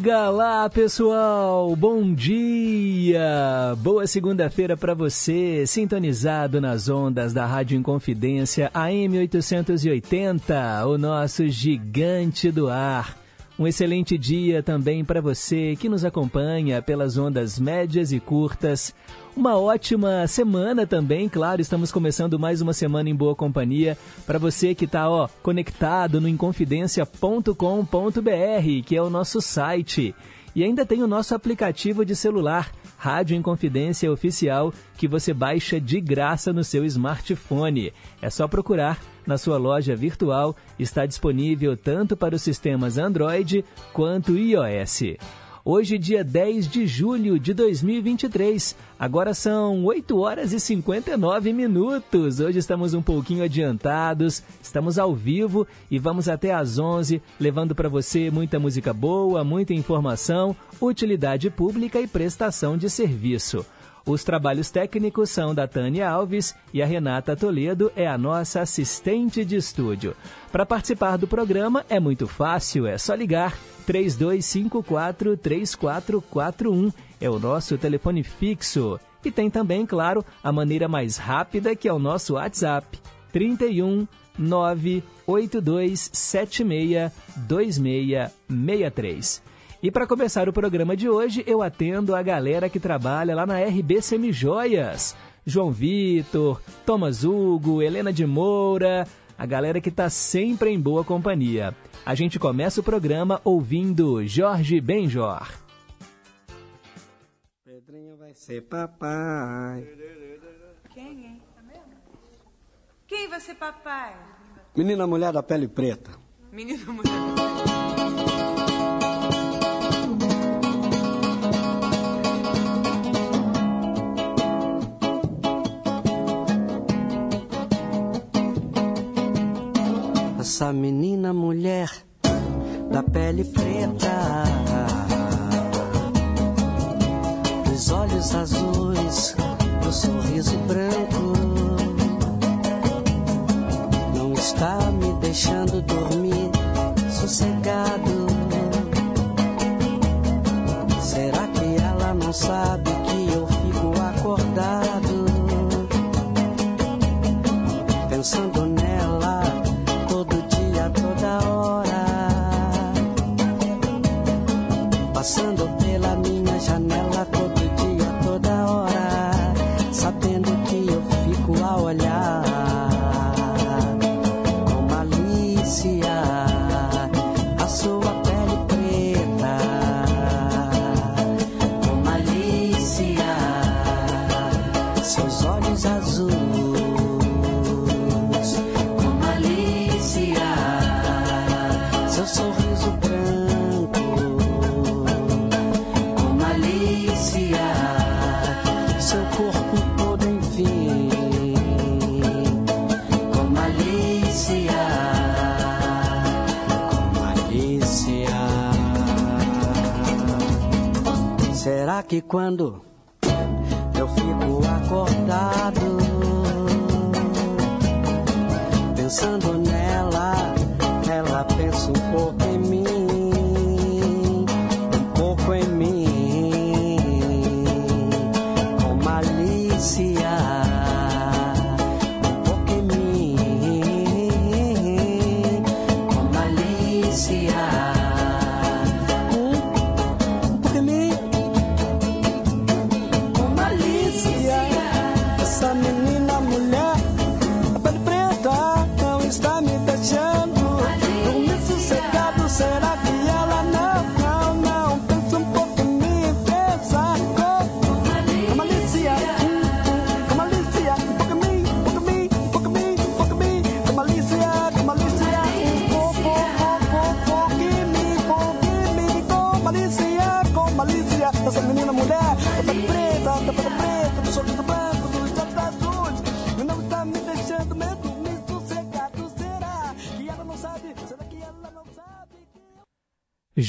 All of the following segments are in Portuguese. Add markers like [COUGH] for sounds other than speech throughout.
Diga lá, pessoal! Bom dia! Boa segunda-feira para você, sintonizado nas ondas da Rádio Inconfidência AM 880, o nosso gigante do ar. Um excelente dia também para você que nos acompanha pelas ondas médias e curtas. Uma ótima semana também, claro, estamos começando mais uma semana em boa companhia. Para você que está conectado no inconfidencia.com.br, que é o nosso site. E ainda tem o nosso aplicativo de celular, Rádio Inconfidência Oficial, que você baixa de graça no seu smartphone. É só procurar na sua loja virtual, está disponível tanto para os sistemas Android quanto iOS. Hoje, dia 10 de julho de 2023. Agora são 8 horas e 59 minutos. Hoje estamos um pouquinho adiantados, estamos ao vivo e vamos até às 11, levando para você muita música boa, muita informação, utilidade pública e prestação de serviço. Os trabalhos técnicos são da Tânia Alves e a Renata Toledo é a nossa assistente de estúdio. Para participar do programa é muito fácil, é só ligar 3254 3441 é o nosso telefone fixo. E tem também, claro, a maneira mais rápida que é o nosso WhatsApp 31 98276 2663. E para começar o programa de hoje, eu atendo a galera que trabalha lá na RB Semijoias. João Vitor, Thomas Hugo, Helena de Moura, a galera que está sempre em boa companhia. A gente começa o programa ouvindo Jorge Benjor. Pedrinho vai ser papai. Quem, hein? Quem vai ser papai? Menina mulher da pele preta. Menino mulher. Essa menina mulher da pele preta, dos olhos azuis, do sorriso branco, não está me deixando dormir sossegado. Será que ela não sabe que que quando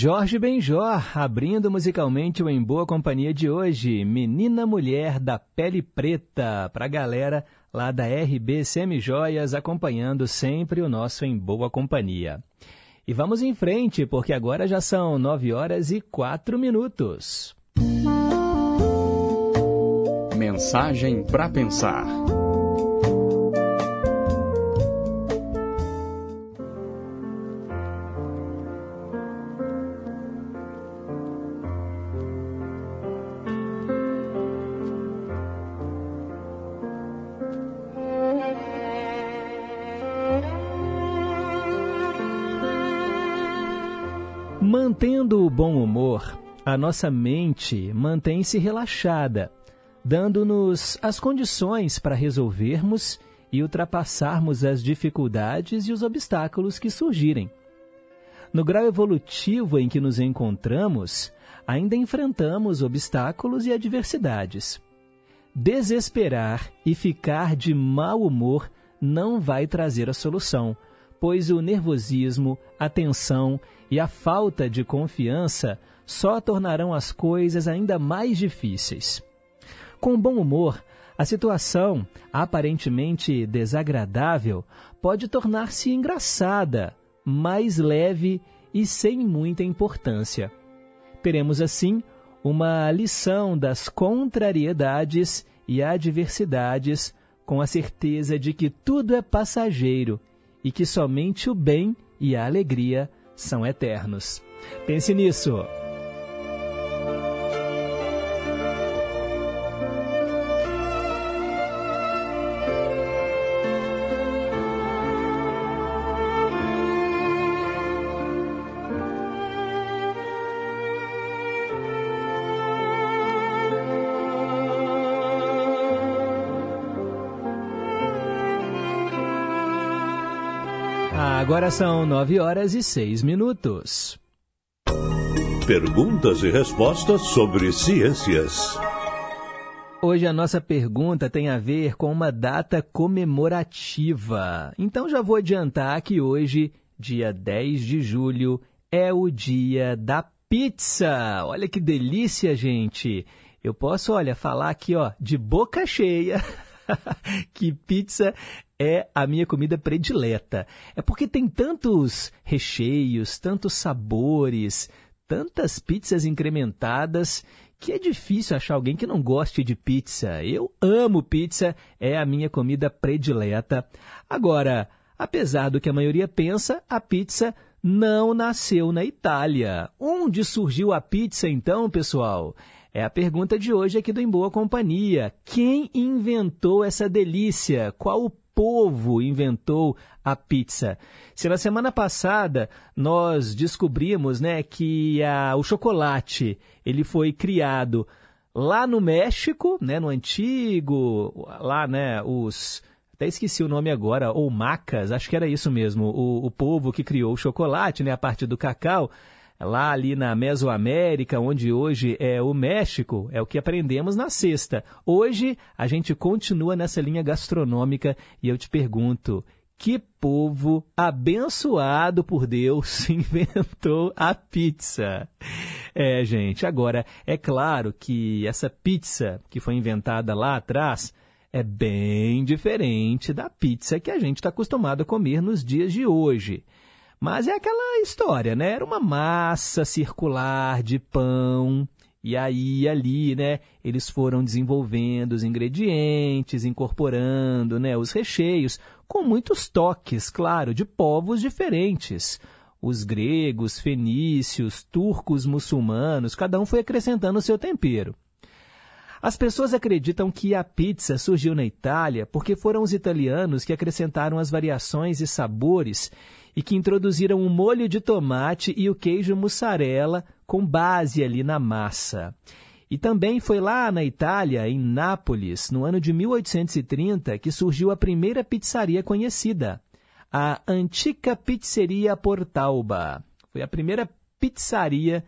Jorge Benjor, abrindo musicalmente o Em Boa Companhia de hoje, Menina Mulher da Pele Preta, para a galera lá da RB Semijoias, acompanhando sempre o nosso Em Boa Companhia. E vamos em frente, porque agora já são nove horas e quatro minutos. Mensagem para pensar. Bom humor, a nossa mente mantém-se relaxada, dando-nos as condições para resolvermos e ultrapassarmos as dificuldades e os obstáculos que surgirem. No grau evolutivo em que nos encontramos, ainda enfrentamos obstáculos e adversidades. Desesperar e ficar de mau humor não vai trazer a solução, pois o nervosismo, a tensão e a falta de confiança só tornarão as coisas ainda mais difíceis. Com bom humor, a situação, aparentemente desagradável, pode tornar-se engraçada, mais leve e sem muita importância. Teremos, assim, uma lição das contrariedades e adversidades, com a certeza de que tudo é passageiro e que somente o bem e a alegria são eternos. Pense nisso. São nove horas e seis minutos. Perguntas e respostas sobre ciências. Hoje a nossa pergunta tem a ver com uma data comemorativa. Então já vou adiantar que hoje, dia 10 de julho, é o dia da pizza. Olha que delícia, gente. Eu posso, olha, falar aqui, ó, de boca cheia. [LAUGHS] [LAUGHS] que pizza é a minha comida predileta. É porque tem tantos recheios, tantos sabores, tantas pizzas incrementadas que é difícil achar alguém que não goste de pizza. Eu amo pizza, é a minha comida predileta. Agora, apesar do que a maioria pensa, a pizza não nasceu na Itália. Onde surgiu a pizza então, pessoal? É a pergunta de hoje aqui do Em Boa Companhia. Quem inventou essa delícia? Qual o povo inventou a pizza? Se na semana passada nós descobrimos né, que a, o chocolate ele foi criado lá no México, né, no antigo, lá né, os até esqueci o nome agora, ou macas, acho que era isso mesmo, o, o povo que criou o chocolate, né, a partir do cacau, lá ali na Mesoamérica, onde hoje é o México, é o que aprendemos na sexta. Hoje a gente continua nessa linha gastronômica e eu te pergunto, que povo abençoado por Deus [LAUGHS] inventou a pizza? É, gente, agora, é claro que essa pizza que foi inventada lá atrás é bem diferente da pizza que a gente está acostumado a comer nos dias de hoje. Mas é aquela história, né? Era uma massa circular de pão. E aí, ali, né, eles foram desenvolvendo os ingredientes, incorporando, né, os recheios, com muitos toques, claro, de povos diferentes. Os gregos, fenícios, turcos, muçulmanos, cada um foi acrescentando o seu tempero. As pessoas acreditam que a pizza surgiu na Itália porque foram os italianos que acrescentaram as variações e sabores e que introduziram o molho de tomate e o queijo mussarela com base ali na massa. E também foi lá na Itália, em Nápoles, no ano de 1830, que surgiu a primeira pizzaria conhecida, a Antica Pizzeria Portalba. Foi a primeira pizzaria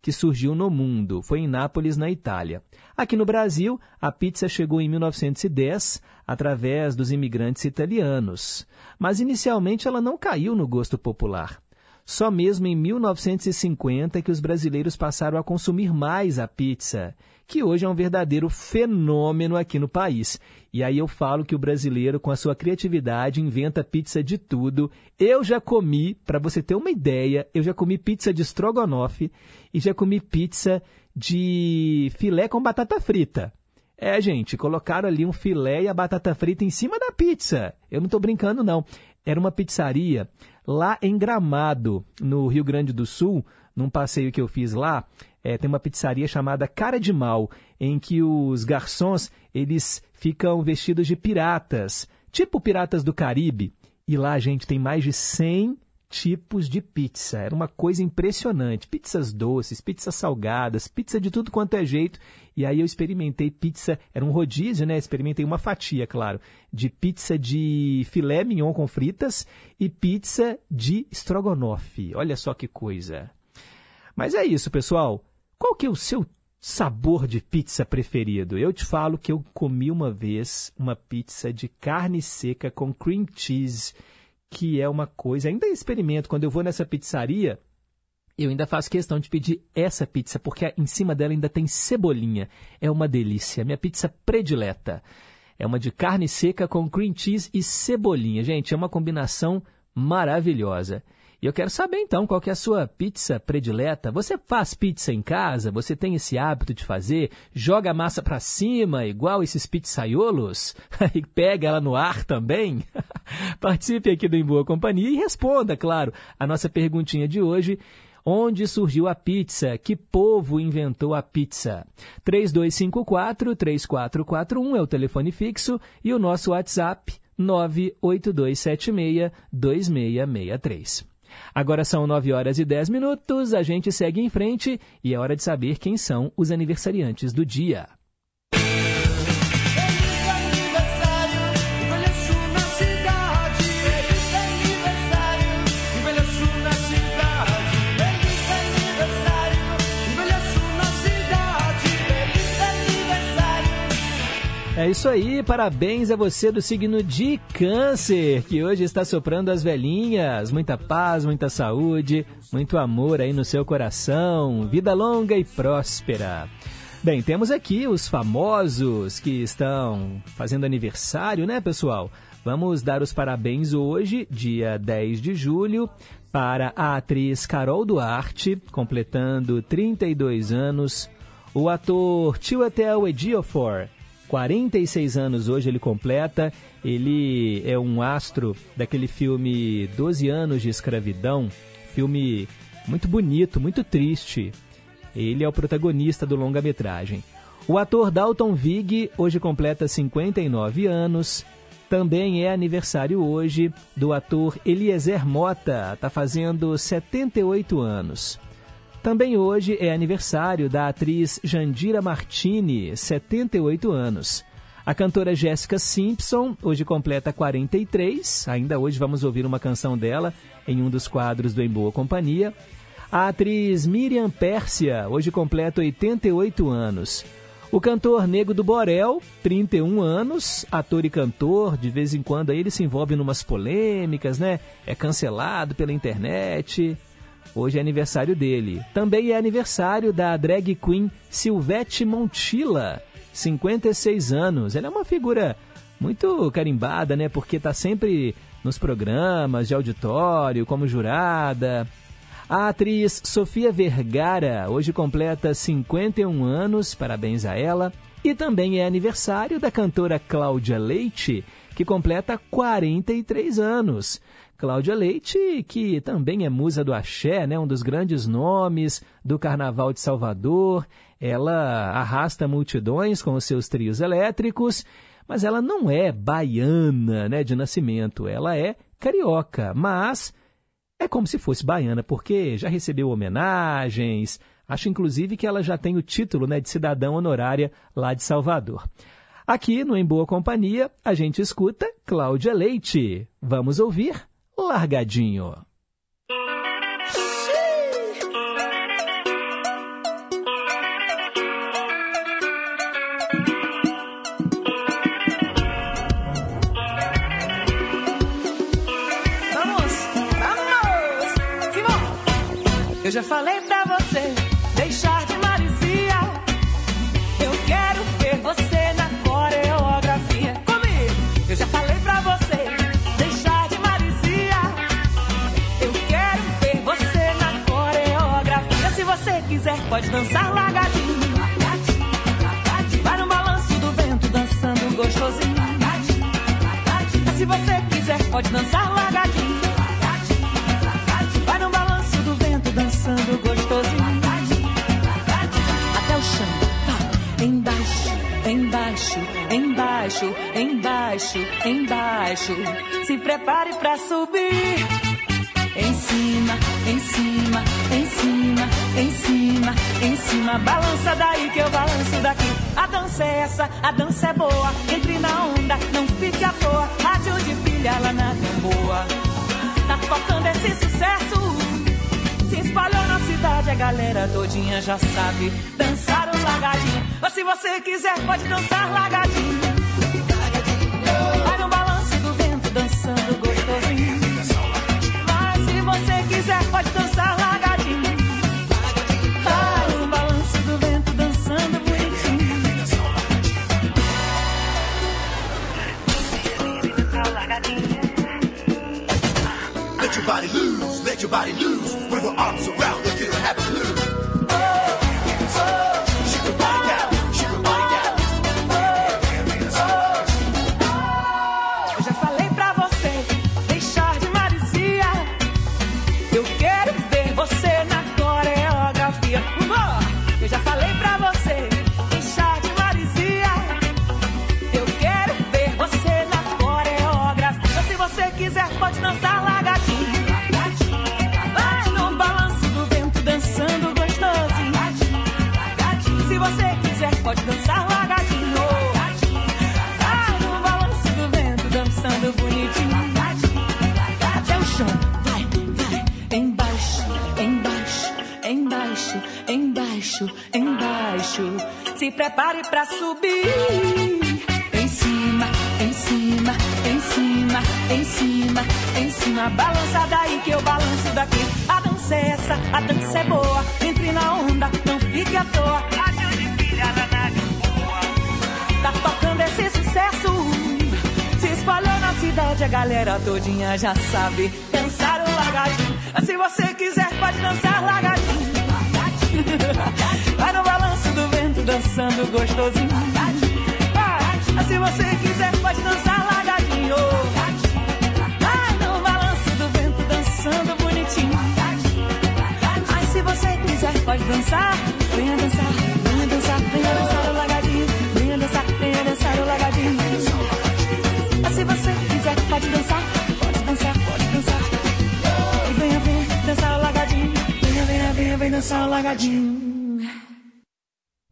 que surgiu no mundo. Foi em Nápoles, na Itália. Aqui no Brasil, a pizza chegou em 1910 através dos imigrantes italianos, mas inicialmente ela não caiu no gosto popular. Só mesmo em 1950 que os brasileiros passaram a consumir mais a pizza, que hoje é um verdadeiro fenômeno aqui no país. E aí eu falo que o brasileiro, com a sua criatividade, inventa pizza de tudo. Eu já comi, para você ter uma ideia, eu já comi pizza de estrogonofe e já comi pizza de filé com batata frita. É, gente, colocaram ali um filé e a batata frita em cima da pizza. Eu não estou brincando, não. Era uma pizzaria lá em Gramado, no Rio Grande do Sul, num passeio que eu fiz lá. É, tem uma pizzaria chamada Cara de Mal, em que os garçons eles ficam vestidos de piratas, tipo piratas do Caribe. E lá, gente, tem mais de 100 tipos de pizza. Era uma coisa impressionante. Pizzas doces, pizzas salgadas, pizza de tudo quanto é jeito. E aí eu experimentei pizza, era um rodízio, né? Experimentei uma fatia, claro, de pizza de filé mignon com fritas e pizza de estrogonofe. Olha só que coisa. Mas é isso, pessoal. Qual que é o seu sabor de pizza preferido? Eu te falo que eu comi uma vez uma pizza de carne seca com cream cheese que é uma coisa. Ainda experimento, quando eu vou nessa pizzaria, eu ainda faço questão de pedir essa pizza, porque em cima dela ainda tem cebolinha. É uma delícia. Minha pizza predileta. É uma de carne seca com cream cheese e cebolinha. Gente, é uma combinação maravilhosa. E eu quero saber então qual é a sua pizza predileta. Você faz pizza em casa? Você tem esse hábito de fazer? Joga a massa para cima, igual esses pizzaiolos? [LAUGHS] e pega ela no ar também? [LAUGHS] Participe aqui do Em Boa Companhia e responda, claro, a nossa perguntinha de hoje. Onde surgiu a pizza? Que povo inventou a pizza? 3254-3441 é o telefone fixo e o nosso WhatsApp 98276-2663. Agora são 9 horas e 10 minutos, a gente segue em frente e é hora de saber quem são os aniversariantes do dia. É isso aí, parabéns a você do signo de Câncer, que hoje está soprando as velhinhas. Muita paz, muita saúde, muito amor aí no seu coração, vida longa e próspera. Bem, temos aqui os famosos que estão fazendo aniversário, né, pessoal? Vamos dar os parabéns hoje, dia 10 de julho, para a atriz Carol Duarte, completando 32 anos, o ator Chiwetel Ejiofor, 46 anos hoje ele completa. Ele é um astro daquele filme 12 anos de escravidão, filme muito bonito, muito triste. Ele é o protagonista do longa-metragem. O ator Dalton Vig hoje completa 59 anos. Também é aniversário hoje do ator Eliezer Mota, está fazendo 78 anos. Também hoje é aniversário da atriz Jandira Martini, 78 anos. A cantora Jéssica Simpson hoje completa 43, ainda hoje vamos ouvir uma canção dela em um dos quadros do Em Boa Companhia. A atriz Miriam Pérsia hoje completa 88 anos. O cantor Nego do Borel, 31 anos, ator e cantor, de vez em quando ele se envolve em umas polêmicas, né? É cancelado pela internet. Hoje é aniversário dele. Também é aniversário da drag queen Silvete Montilla, 56 anos. Ela é uma figura muito carimbada, né? Porque está sempre nos programas de auditório, como jurada. A atriz Sofia Vergara hoje completa 51 anos, parabéns a ela. E também é aniversário da cantora Cláudia Leite, que completa 43 anos. Cláudia Leite, que também é musa do axé, né, um dos grandes nomes do Carnaval de Salvador. Ela arrasta multidões com os seus trios elétricos, mas ela não é baiana né, de nascimento, ela é carioca, mas é como se fosse baiana, porque já recebeu homenagens, acho inclusive que ela já tem o título né, de cidadã honorária lá de Salvador. Aqui no Em Boa Companhia, a gente escuta Cláudia Leite. Vamos ouvir Largadinho. Vamos, vamos, Simão. Eu já falei pode dançar largadinho. Vai no balanço do vento, dançando gostosinho. Se você quiser, pode dançar largadinho. Vai no balanço do vento, dançando gostosinho. Até o chão, tá. Embaixo, embaixo, embaixo, embaixo, embaixo. Se prepare pra subir. Cima, em cima. Balança daí que eu balanço daqui. A dança é essa, a dança é boa. Entre na onda, não fique à toa. Rádio de pilha lá na boa. Tá tocando esse sucesso. Se espalhou na cidade, a galera todinha já sabe dançar o largadinho. Mas se você quiser, pode dançar largadinho. let your body loose. When we're arms around, look, it'll happen. Todinha já sabe dançar o lagadinho. Se você quiser, pode dançar lagadinho. Vai no balanço do vento, dançando gostosinho. Vai. Se você quiser, pode dançar lagadinho. Vai no balanço do vento, dançando bonitinho. Ai, se você quiser, pode dançar. Venha dançar, venha dançar, venha dançar o lagadinho. Venha dançar, venha dançar o lagadinho. Dançar o lagadinho.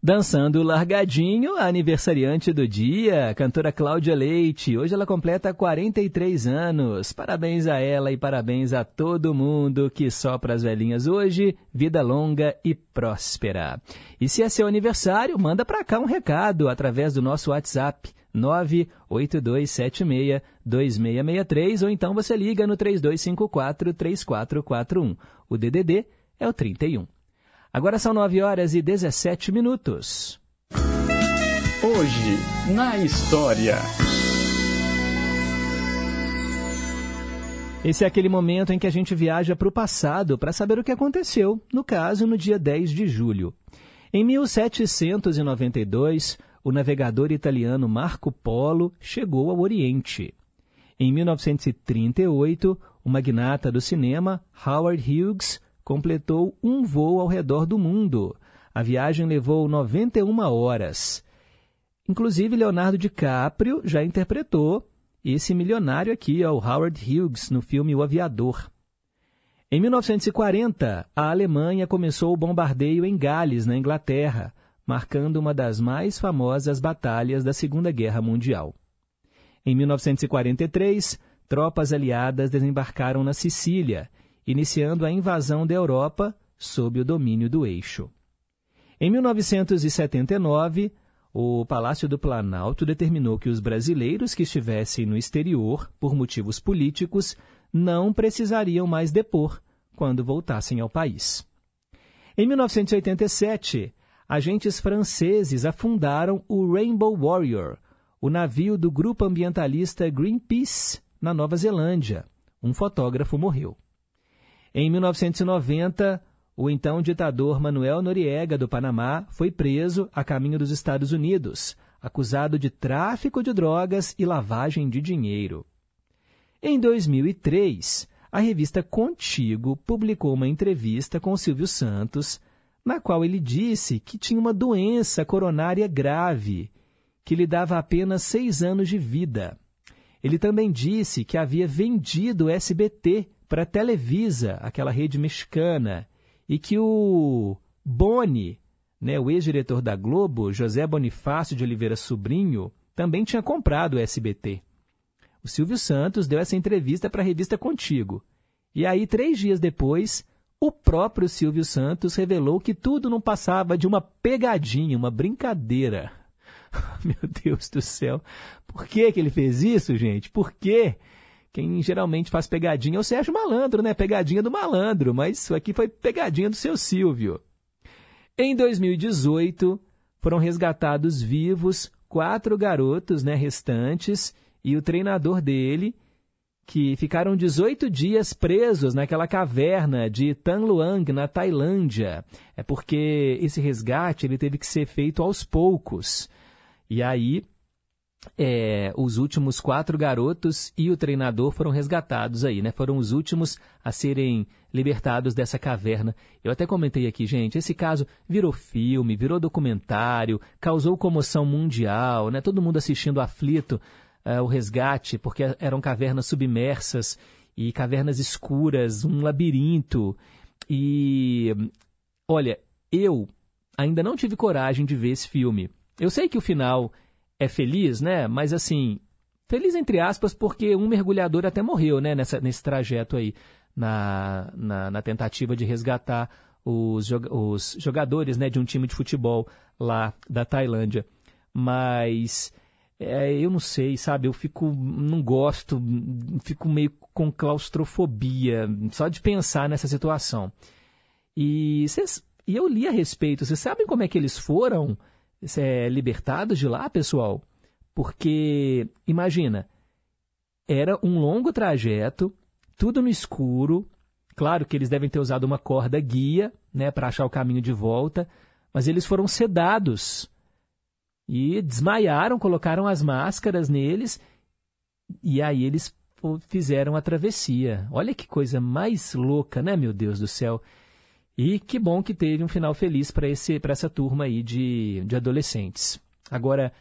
Dançando largadinho, a aniversariante do dia, cantora Cláudia Leite. Hoje ela completa 43 anos. Parabéns a ela e parabéns a todo mundo que sopra as velhinhas hoje. Vida longa e próspera. E se é seu aniversário, manda pra cá um recado através do nosso WhatsApp 982762663 ou então você liga no 32543441. O DDD é o 31. Agora são 9 horas e 17 minutos. Hoje, na história. Esse é aquele momento em que a gente viaja para o passado para saber o que aconteceu, no caso, no dia 10 de julho. Em 1792, o navegador italiano Marco Polo chegou ao Oriente. Em 1938, o magnata do cinema Howard Hughes completou um voo ao redor do mundo. A viagem levou 91 horas. Inclusive, Leonardo DiCaprio já interpretou esse milionário aqui, o Howard Hughes, no filme O Aviador. Em 1940, a Alemanha começou o bombardeio em Gales, na Inglaterra, marcando uma das mais famosas batalhas da Segunda Guerra Mundial. Em 1943, tropas aliadas desembarcaram na Sicília, iniciando a invasão da Europa sob o domínio do eixo. Em 1979, o Palácio do Planalto determinou que os brasileiros que estivessem no exterior por motivos políticos não precisariam mais depor quando voltassem ao país. Em 1987, agentes franceses afundaram o Rainbow Warrior, o navio do grupo ambientalista Greenpeace, na Nova Zelândia. Um fotógrafo morreu. Em 1990, o então ditador Manuel Noriega, do Panamá, foi preso a caminho dos Estados Unidos, acusado de tráfico de drogas e lavagem de dinheiro. Em 2003, a revista Contigo publicou uma entrevista com Silvio Santos, na qual ele disse que tinha uma doença coronária grave, que lhe dava apenas seis anos de vida. Ele também disse que havia vendido o SBT para a Televisa, aquela rede mexicana, e que o Boni, né, o ex-diretor da Globo, José Bonifácio de Oliveira Sobrinho, também tinha comprado o SBT. O Silvio Santos deu essa entrevista para a revista Contigo. E aí, três dias depois, o próprio Silvio Santos revelou que tudo não passava de uma pegadinha, uma brincadeira. [LAUGHS] Meu Deus do céu. Por que, que ele fez isso, gente? Por quê? Quem geralmente faz pegadinha é o Sérgio Malandro, né? Pegadinha do malandro, mas isso aqui foi pegadinha do seu Silvio. Em 2018, foram resgatados vivos quatro garotos né, restantes e o treinador dele, que ficaram 18 dias presos naquela caverna de Tan Luang, na Tailândia. É porque esse resgate ele teve que ser feito aos poucos. E aí é, os últimos quatro garotos e o treinador foram resgatados aí, né? Foram os últimos a serem libertados dessa caverna. Eu até comentei aqui, gente, esse caso virou filme, virou documentário, causou comoção mundial, né? Todo mundo assistindo aflito uh, o resgate, porque eram cavernas submersas e cavernas escuras, um labirinto. E olha, eu ainda não tive coragem de ver esse filme. Eu sei que o final é feliz, né? Mas assim, feliz entre aspas, porque um mergulhador até morreu, né? Nessa, nesse trajeto aí, na, na, na tentativa de resgatar os, os jogadores né, de um time de futebol lá da Tailândia. Mas é, eu não sei, sabe? Eu fico, não gosto, fico meio com claustrofobia só de pensar nessa situação. E, cês, e eu li a respeito. Vocês sabem como é que eles foram? É, libertados de lá, pessoal, porque, imagina, era um longo trajeto, tudo no escuro. Claro que eles devem ter usado uma corda guia né, para achar o caminho de volta, mas eles foram sedados e desmaiaram, colocaram as máscaras neles e aí eles fizeram a travessia. Olha que coisa mais louca, né, meu Deus do céu? E que bom que teve um final feliz para essa turma aí de, de adolescentes. Agora,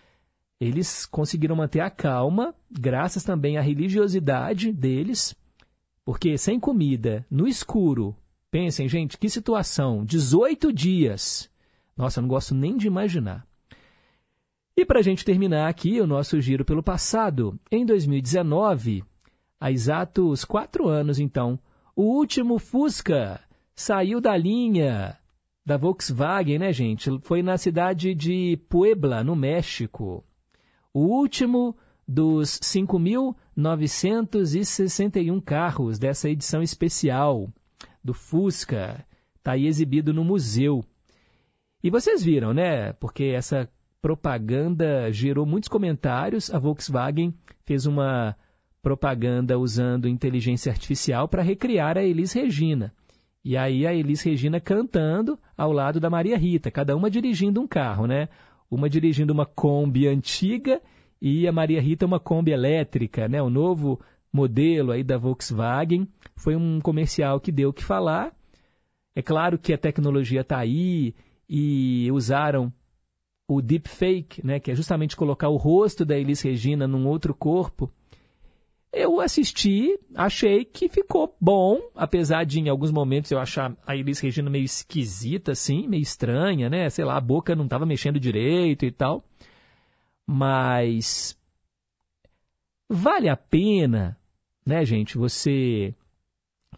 eles conseguiram manter a calma, graças também à religiosidade deles, porque sem comida, no escuro, pensem, gente, que situação, 18 dias. Nossa, eu não gosto nem de imaginar. E para a gente terminar aqui o nosso giro pelo passado, em 2019, há exatos quatro anos então, o último Fusca saiu da linha da Volkswagen, né, gente? Foi na cidade de Puebla, no México. O último dos 5.961 carros dessa edição especial do Fusca. Está aí exibido no museu. E vocês viram, né? Porque essa propaganda gerou muitos comentários. A Volkswagen fez uma propaganda usando inteligência artificial para recriar a Elis Regina. E aí a Elis Regina cantando ao lado da Maria Rita, cada uma dirigindo um carro, né? Uma dirigindo uma Kombi antiga e a Maria Rita uma Kombi elétrica, né? O novo modelo aí da Volkswagen. Foi um comercial que deu o que falar. É claro que a tecnologia está aí e usaram o deepfake, né? Que é justamente colocar o rosto da Elis Regina num outro corpo eu assisti, achei que ficou bom, apesar de em alguns momentos eu achar a Elis Regina meio esquisita, assim, meio estranha, né? Sei lá, a boca não estava mexendo direito e tal. Mas vale a pena, né, gente, você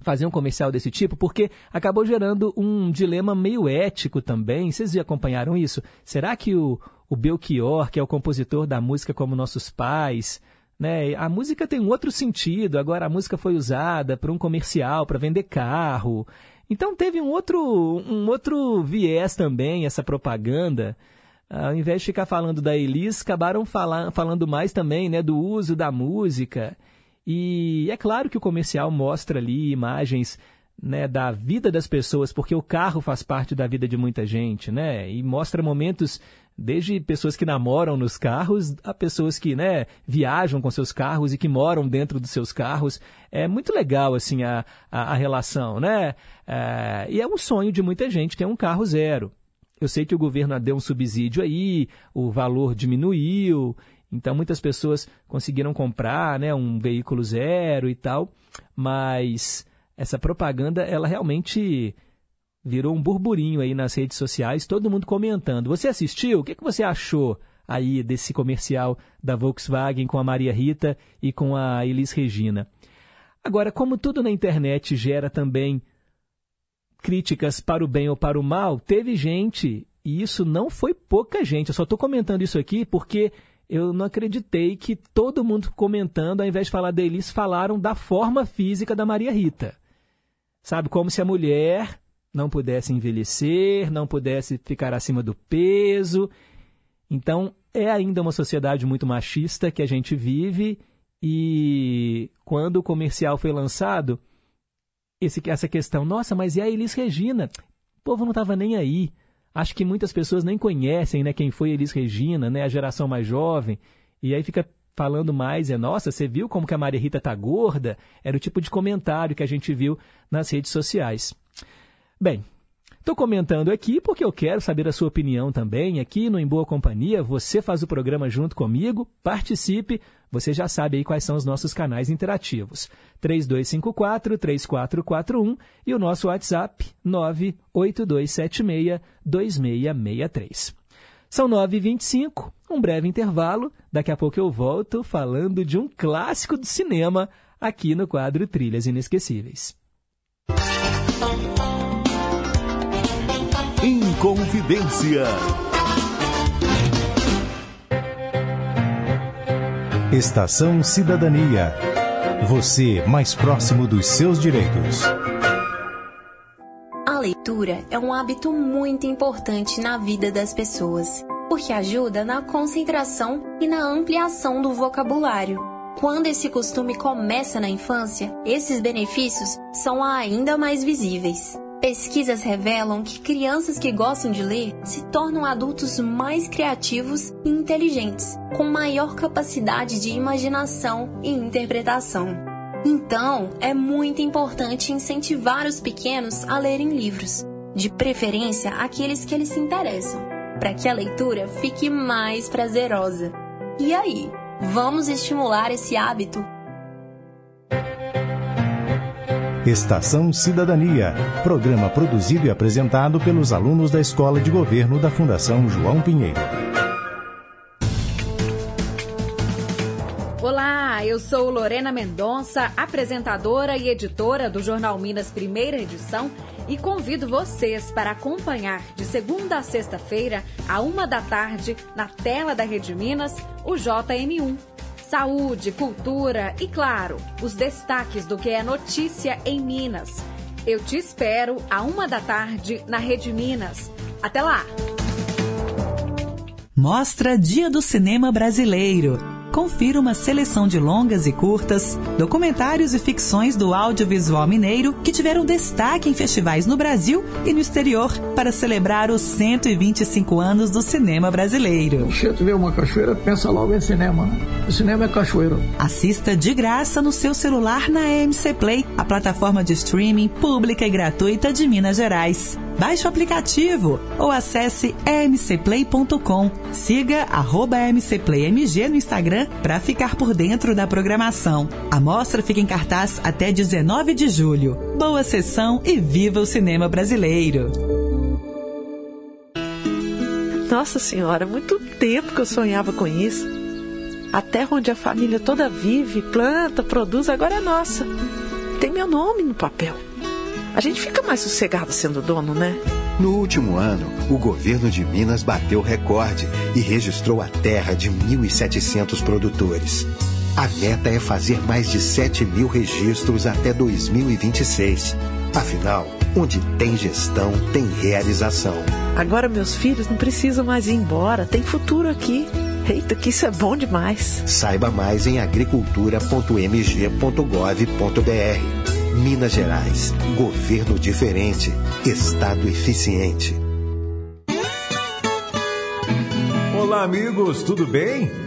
fazer um comercial desse tipo, porque acabou gerando um dilema meio ético também. Vocês já acompanharam isso? Será que o, o Belchior, que é o compositor da música Como Nossos Pais, né? A música tem um outro sentido. Agora a música foi usada para um comercial, para vender carro. Então teve um outro, um outro viés também, essa propaganda. Ao invés de ficar falando da Elis, acabaram fala, falando mais também né, do uso da música. E é claro que o comercial mostra ali imagens né, da vida das pessoas, porque o carro faz parte da vida de muita gente, né? E mostra momentos desde pessoas que namoram nos carros a pessoas que né, viajam com seus carros e que moram dentro dos seus carros. É muito legal assim a, a, a relação, né? É, e é um sonho de muita gente ter um carro zero. Eu sei que o governo deu um subsídio aí, o valor diminuiu, então muitas pessoas conseguiram comprar né, um veículo zero e tal, mas essa propaganda, ela realmente virou um burburinho aí nas redes sociais, todo mundo comentando. Você assistiu? O que, que você achou aí desse comercial da Volkswagen com a Maria Rita e com a Elis Regina? Agora, como tudo na internet gera também críticas para o bem ou para o mal, teve gente, e isso não foi pouca gente, eu só estou comentando isso aqui porque eu não acreditei que todo mundo comentando, ao invés de falar da Elis, falaram da forma física da Maria Rita. Sabe, como se a mulher não pudesse envelhecer, não pudesse ficar acima do peso. Então, é ainda uma sociedade muito machista que a gente vive e quando o comercial foi lançado, esse, essa questão, nossa, mas e a Elis Regina? O povo não estava nem aí. Acho que muitas pessoas nem conhecem né, quem foi Elis Regina, né, a geração mais jovem. E aí fica falando mais é, nossa, você viu como que a Maria Rita tá gorda? Era o tipo de comentário que a gente viu nas redes sociais. Bem, Estou comentando aqui porque eu quero saber a sua opinião também. Aqui no Em Boa Companhia, você faz o programa junto comigo, participe. Você já sabe aí quais são os nossos canais interativos. 3254-3441 e o nosso WhatsApp 98276-2663. São 9h25, um breve intervalo. Daqui a pouco eu volto falando de um clássico do cinema aqui no quadro Trilhas Inesquecíveis. Inconfidência. Estação Cidadania. Você mais próximo dos seus direitos. A leitura é um hábito muito importante na vida das pessoas, porque ajuda na concentração e na ampliação do vocabulário. Quando esse costume começa na infância, esses benefícios são ainda mais visíveis. Pesquisas revelam que crianças que gostam de ler se tornam adultos mais criativos e inteligentes, com maior capacidade de imaginação e interpretação. Então, é muito importante incentivar os pequenos a lerem livros, de preferência aqueles que eles se interessam, para que a leitura fique mais prazerosa. E aí, vamos estimular esse hábito? Estação Cidadania, programa produzido e apresentado pelos alunos da Escola de Governo da Fundação João Pinheiro. Olá, eu sou Lorena Mendonça, apresentadora e editora do Jornal Minas Primeira Edição e convido vocês para acompanhar de segunda a sexta-feira, a uma da tarde, na tela da Rede Minas, o JM1 saúde, cultura e, claro, os destaques do que é notícia em Minas. Eu te espero a uma da tarde na Rede Minas. Até lá! Mostra Dia do Cinema Brasileiro confira uma seleção de longas e curtas, documentários e ficções do audiovisual mineiro que tiveram destaque em festivais no Brasil e no exterior para celebrar os 125 anos do cinema brasileiro. Se tu vê uma cachoeira, pensa logo em cinema. Né? O cinema é cachoeiro. Assista de graça no seu celular na MC Play, a plataforma de streaming pública e gratuita de Minas Gerais. Baixe o aplicativo ou acesse emcplay.com. Siga arroba mcplaymg no Instagram para ficar por dentro da programação. A mostra fica em cartaz até 19 de julho. Boa sessão e viva o cinema brasileiro! Nossa Senhora, muito tempo que eu sonhava com isso. A terra onde a família toda vive, planta, produz, agora é nossa. Tem meu nome no papel. A gente fica mais sossegado sendo dono, né? No último ano, o governo de Minas bateu recorde e registrou a terra de 1.700 produtores. A meta é fazer mais de 7 mil registros até 2026. Afinal, Onde tem gestão, tem realização. Agora meus filhos não precisam mais ir embora, tem futuro aqui. Eita, que isso é bom demais. Saiba mais em agricultura.mg.gov.br. Minas Gerais. Governo diferente. Estado eficiente. Olá, amigos, tudo bem?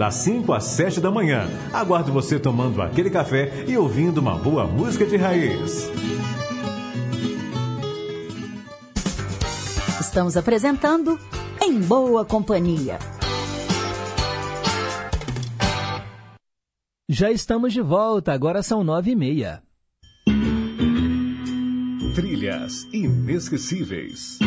das 5 às 7 da manhã. Aguardo você tomando aquele café e ouvindo uma boa música de raiz. Estamos apresentando Em Boa Companhia. Já estamos de volta, agora são nove e meia. Trilhas inesquecíveis.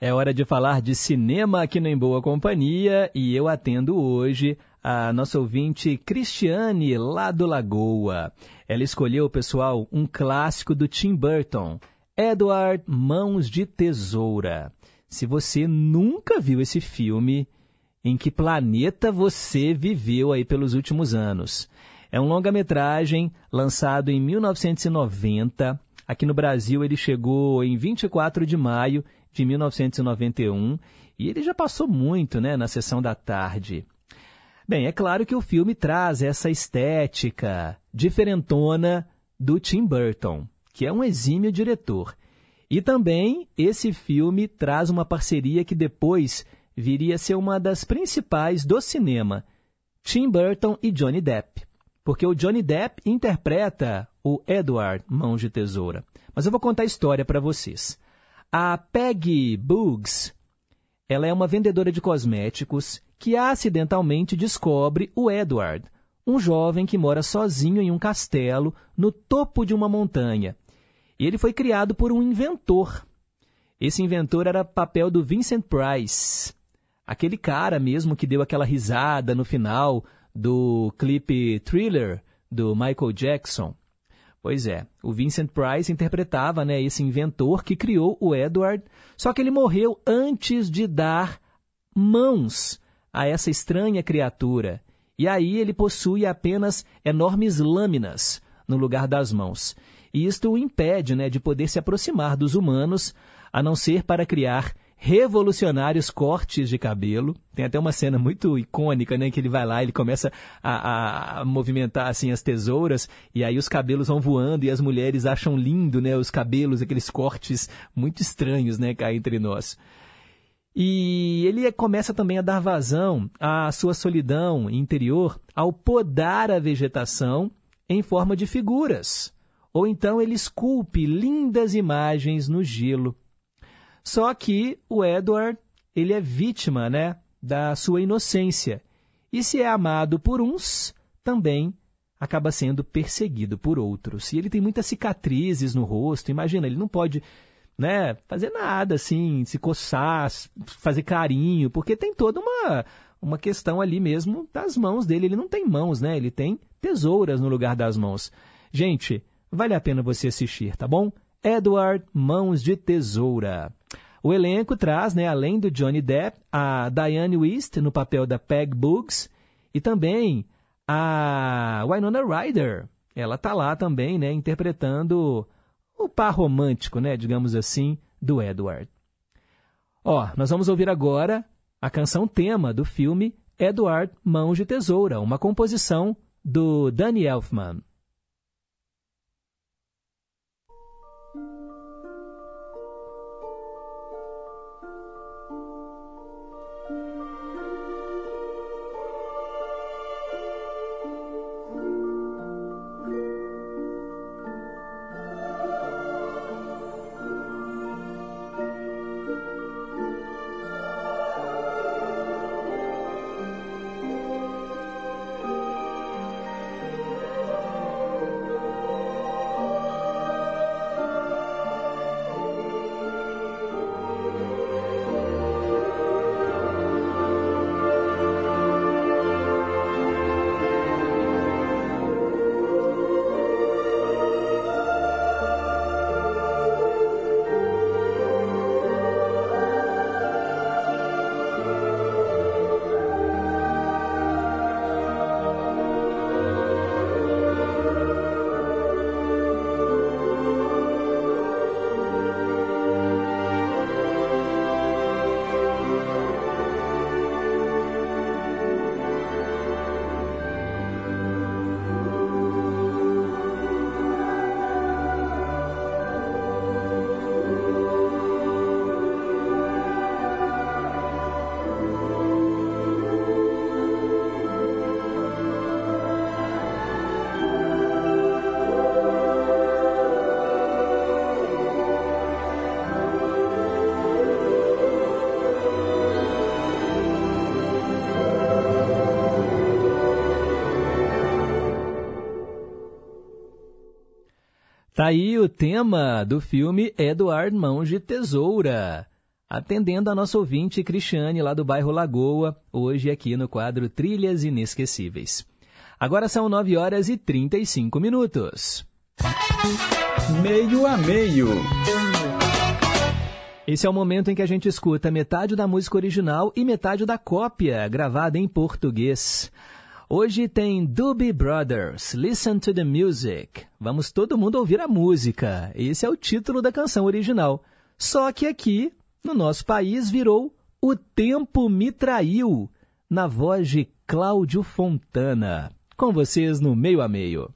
É hora de falar de cinema aqui no Em Boa Companhia e eu atendo hoje a nossa ouvinte Cristiane, lá do Lagoa. Ela escolheu, pessoal, um clássico do Tim Burton, Edward Mãos de Tesoura. Se você nunca viu esse filme, em que planeta você viveu aí pelos últimos anos? É um longa-metragem lançado em 1990. Aqui no Brasil ele chegou em 24 de maio de 1991 e ele já passou muito né, na sessão da tarde. Bem, é claro que o filme traz essa estética diferentona do Tim Burton, que é um exímio diretor. E também esse filme traz uma parceria que depois viria a ser uma das principais do cinema, Tim Burton e Johnny Depp. Porque o Johnny Depp interpreta o Edward Mãos de Tesoura. Mas eu vou contar a história para vocês. A Peggy Boogs, ela é uma vendedora de cosméticos que acidentalmente descobre o Edward, um jovem que mora sozinho em um castelo no topo de uma montanha. E ele foi criado por um inventor. Esse inventor era papel do Vincent Price, aquele cara mesmo que deu aquela risada no final do clipe Thriller do Michael Jackson. Pois é, o Vincent Price interpretava né, esse inventor que criou o Edward, só que ele morreu antes de dar mãos a essa estranha criatura. E aí ele possui apenas enormes lâminas no lugar das mãos. E isto o impede né, de poder se aproximar dos humanos, a não ser para criar revolucionários cortes de cabelo. Tem até uma cena muito icônica, né, que ele vai lá, ele começa a, a, movimentar assim as tesouras e aí os cabelos vão voando e as mulheres acham lindo, né, os cabelos, aqueles cortes muito estranhos, né, cá entre nós. E ele começa também a dar vazão à sua solidão interior ao podar a vegetação em forma de figuras. Ou então ele esculpe lindas imagens no gelo. Só que o Edward, ele é vítima, né, da sua inocência. E se é amado por uns, também acaba sendo perseguido por outros. E ele tem muitas cicatrizes no rosto. Imagina, ele não pode, né, fazer nada assim, se coçar, fazer carinho, porque tem toda uma uma questão ali mesmo das mãos dele. Ele não tem mãos, né? Ele tem tesouras no lugar das mãos. Gente, vale a pena você assistir, tá bom? Edward Mãos de Tesoura. O elenco traz, né, além do Johnny Depp, a Diane West no papel da Peg Boogs e também a Winona Ryder. Ela está lá também, né, interpretando o par romântico, né, digamos assim, do Edward. Ó, nós vamos ouvir agora a canção tema do filme Edward Mãos de Tesoura, uma composição do Danny Elfman. Tá aí o tema do filme Eduardo Mãos de Tesoura. Atendendo a nossa ouvinte Cristiane, lá do bairro Lagoa, hoje aqui no quadro Trilhas Inesquecíveis. Agora são 9 horas e 35 minutos. Meio a meio. Esse é o momento em que a gente escuta metade da música original e metade da cópia, gravada em português. Hoje tem Doobie Brothers, Listen to the Music. Vamos todo mundo ouvir a música. Esse é o título da canção original. Só que aqui, no nosso país, virou O Tempo Me Traiu, na voz de Cláudio Fontana. Com vocês no Meio a Meio.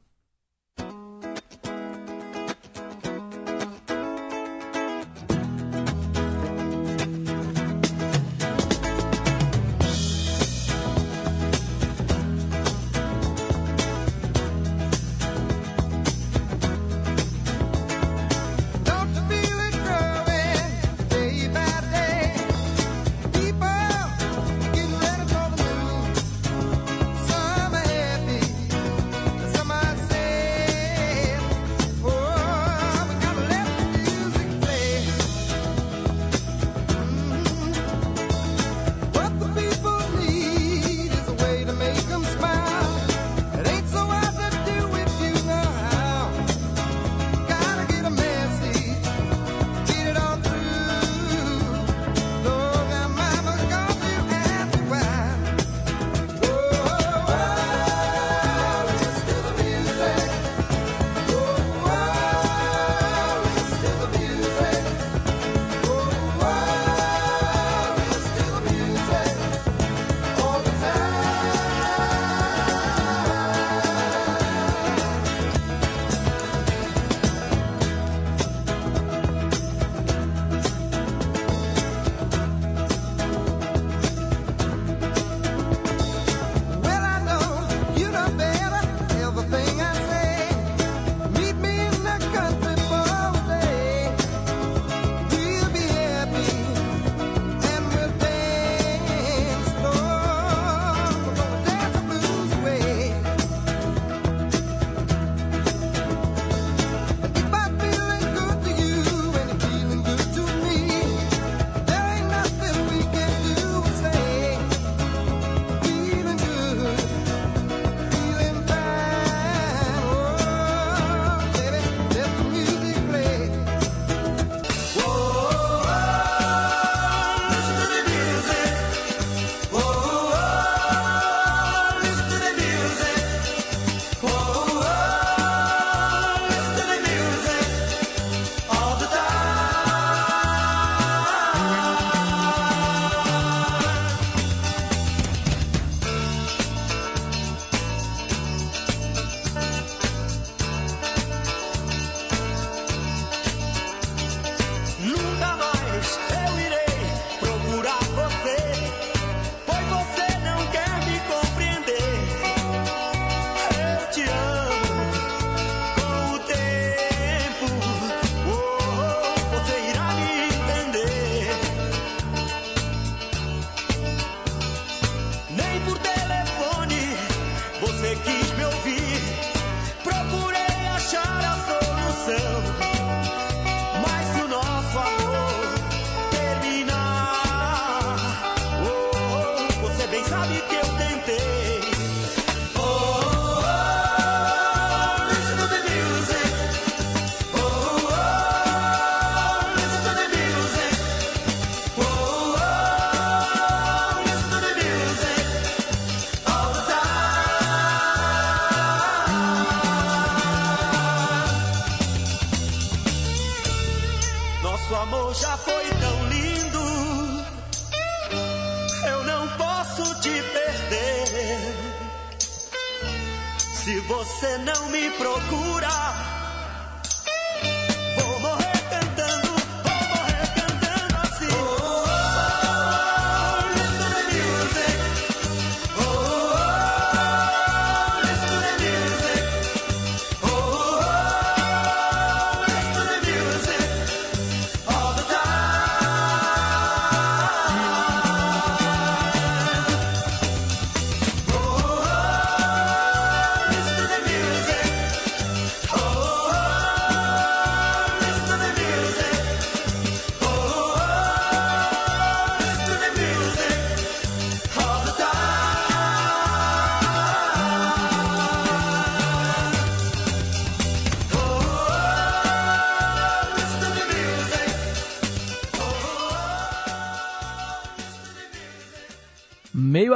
Oh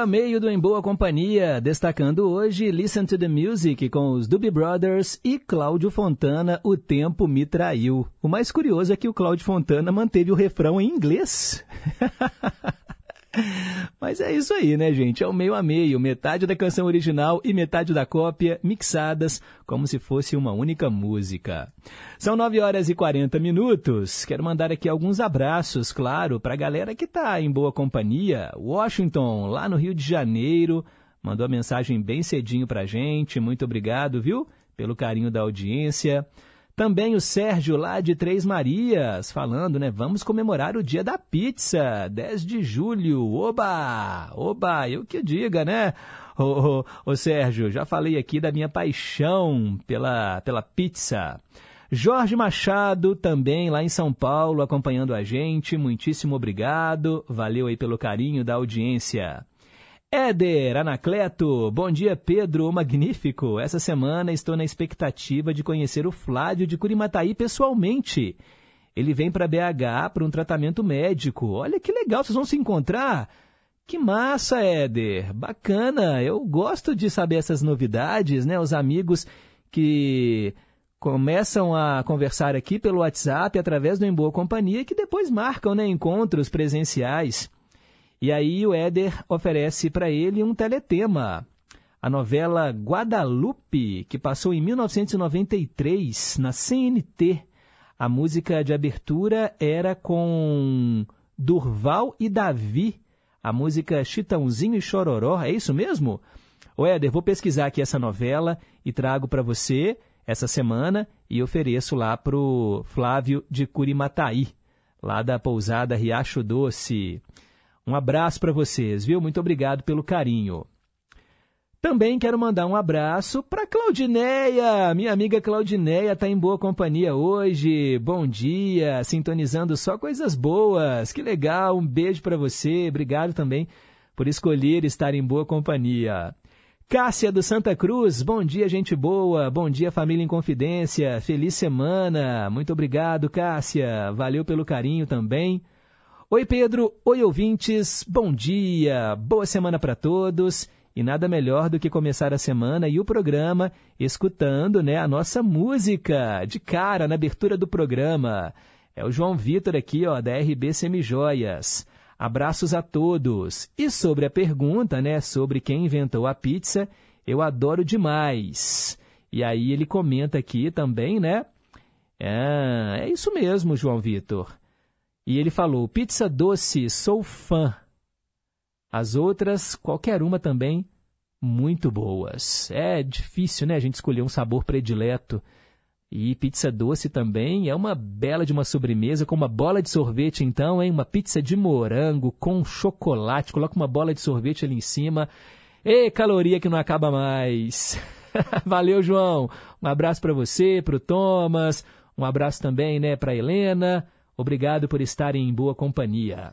a meio do Em Boa Companhia, destacando hoje Listen to the Music com os Doobie Brothers e Cláudio Fontana, O Tempo Me Traiu. O mais curioso é que o Cláudio Fontana manteve o refrão em inglês. [LAUGHS] [LAUGHS] Mas é isso aí, né, gente? É o meio a meio, metade da canção original e metade da cópia, mixadas como se fosse uma única música. São 9 horas e 40 minutos. Quero mandar aqui alguns abraços, claro, para a galera que está em boa companhia. Washington, lá no Rio de Janeiro, mandou a mensagem bem cedinho para gente. Muito obrigado, viu? Pelo carinho da audiência. Também o Sérgio, lá de Três Marias, falando, né? Vamos comemorar o dia da pizza, 10 de julho. Oba! Oba! Eu que diga, né? Ô, ô, ô Sérgio, já falei aqui da minha paixão pela, pela pizza. Jorge Machado, também lá em São Paulo, acompanhando a gente. Muitíssimo obrigado. Valeu aí pelo carinho da audiência. Éder Anacleto, bom dia Pedro, magnífico. Essa semana estou na expectativa de conhecer o Flávio de Curimataí pessoalmente. Ele vem para BH para um tratamento médico. Olha que legal, vocês vão se encontrar. Que massa, Éder. Bacana. Eu gosto de saber essas novidades, né? Os amigos que começam a conversar aqui pelo WhatsApp através do Em Boa Companhia que depois marcam, né, encontros presenciais. E aí o Éder oferece para ele um teletema. A novela Guadalupe, que passou em 1993 na CNT. A música de abertura era com Durval e Davi. A música Chitãozinho e Chororó. É isso mesmo? Ô Éder, vou pesquisar aqui essa novela e trago para você essa semana e ofereço lá para o Flávio de Curimataí, lá da pousada Riacho Doce. Um abraço para vocês, viu? Muito obrigado pelo carinho. Também quero mandar um abraço para Claudineia. Minha amiga Claudineia está em boa companhia hoje. Bom dia, sintonizando só coisas boas. Que legal, um beijo para você. Obrigado também por escolher estar em boa companhia. Cássia do Santa Cruz, bom dia, gente boa. Bom dia, família em confidência. Feliz semana. Muito obrigado, Cássia. Valeu pelo carinho também. Oi, Pedro. Oi, ouvintes. Bom dia. Boa semana para todos. E nada melhor do que começar a semana e o programa escutando né, a nossa música de cara na abertura do programa. É o João Vitor aqui, ó, da RB Semijoias. Abraços a todos. E sobre a pergunta, né, sobre quem inventou a pizza, eu adoro demais. E aí ele comenta aqui também, né? É, é isso mesmo, João Vitor. E ele falou: pizza doce, sou fã. As outras, qualquer uma também, muito boas. É difícil, né, a gente escolher um sabor predileto. E pizza doce também é uma bela de uma sobremesa com uma bola de sorvete, então, hein? Uma pizza de morango com chocolate. Coloca uma bola de sorvete ali em cima. E caloria que não acaba mais. [LAUGHS] Valeu, João. Um abraço para você, para o Thomas. Um abraço também, né, para Helena. Obrigado por estarem em boa companhia.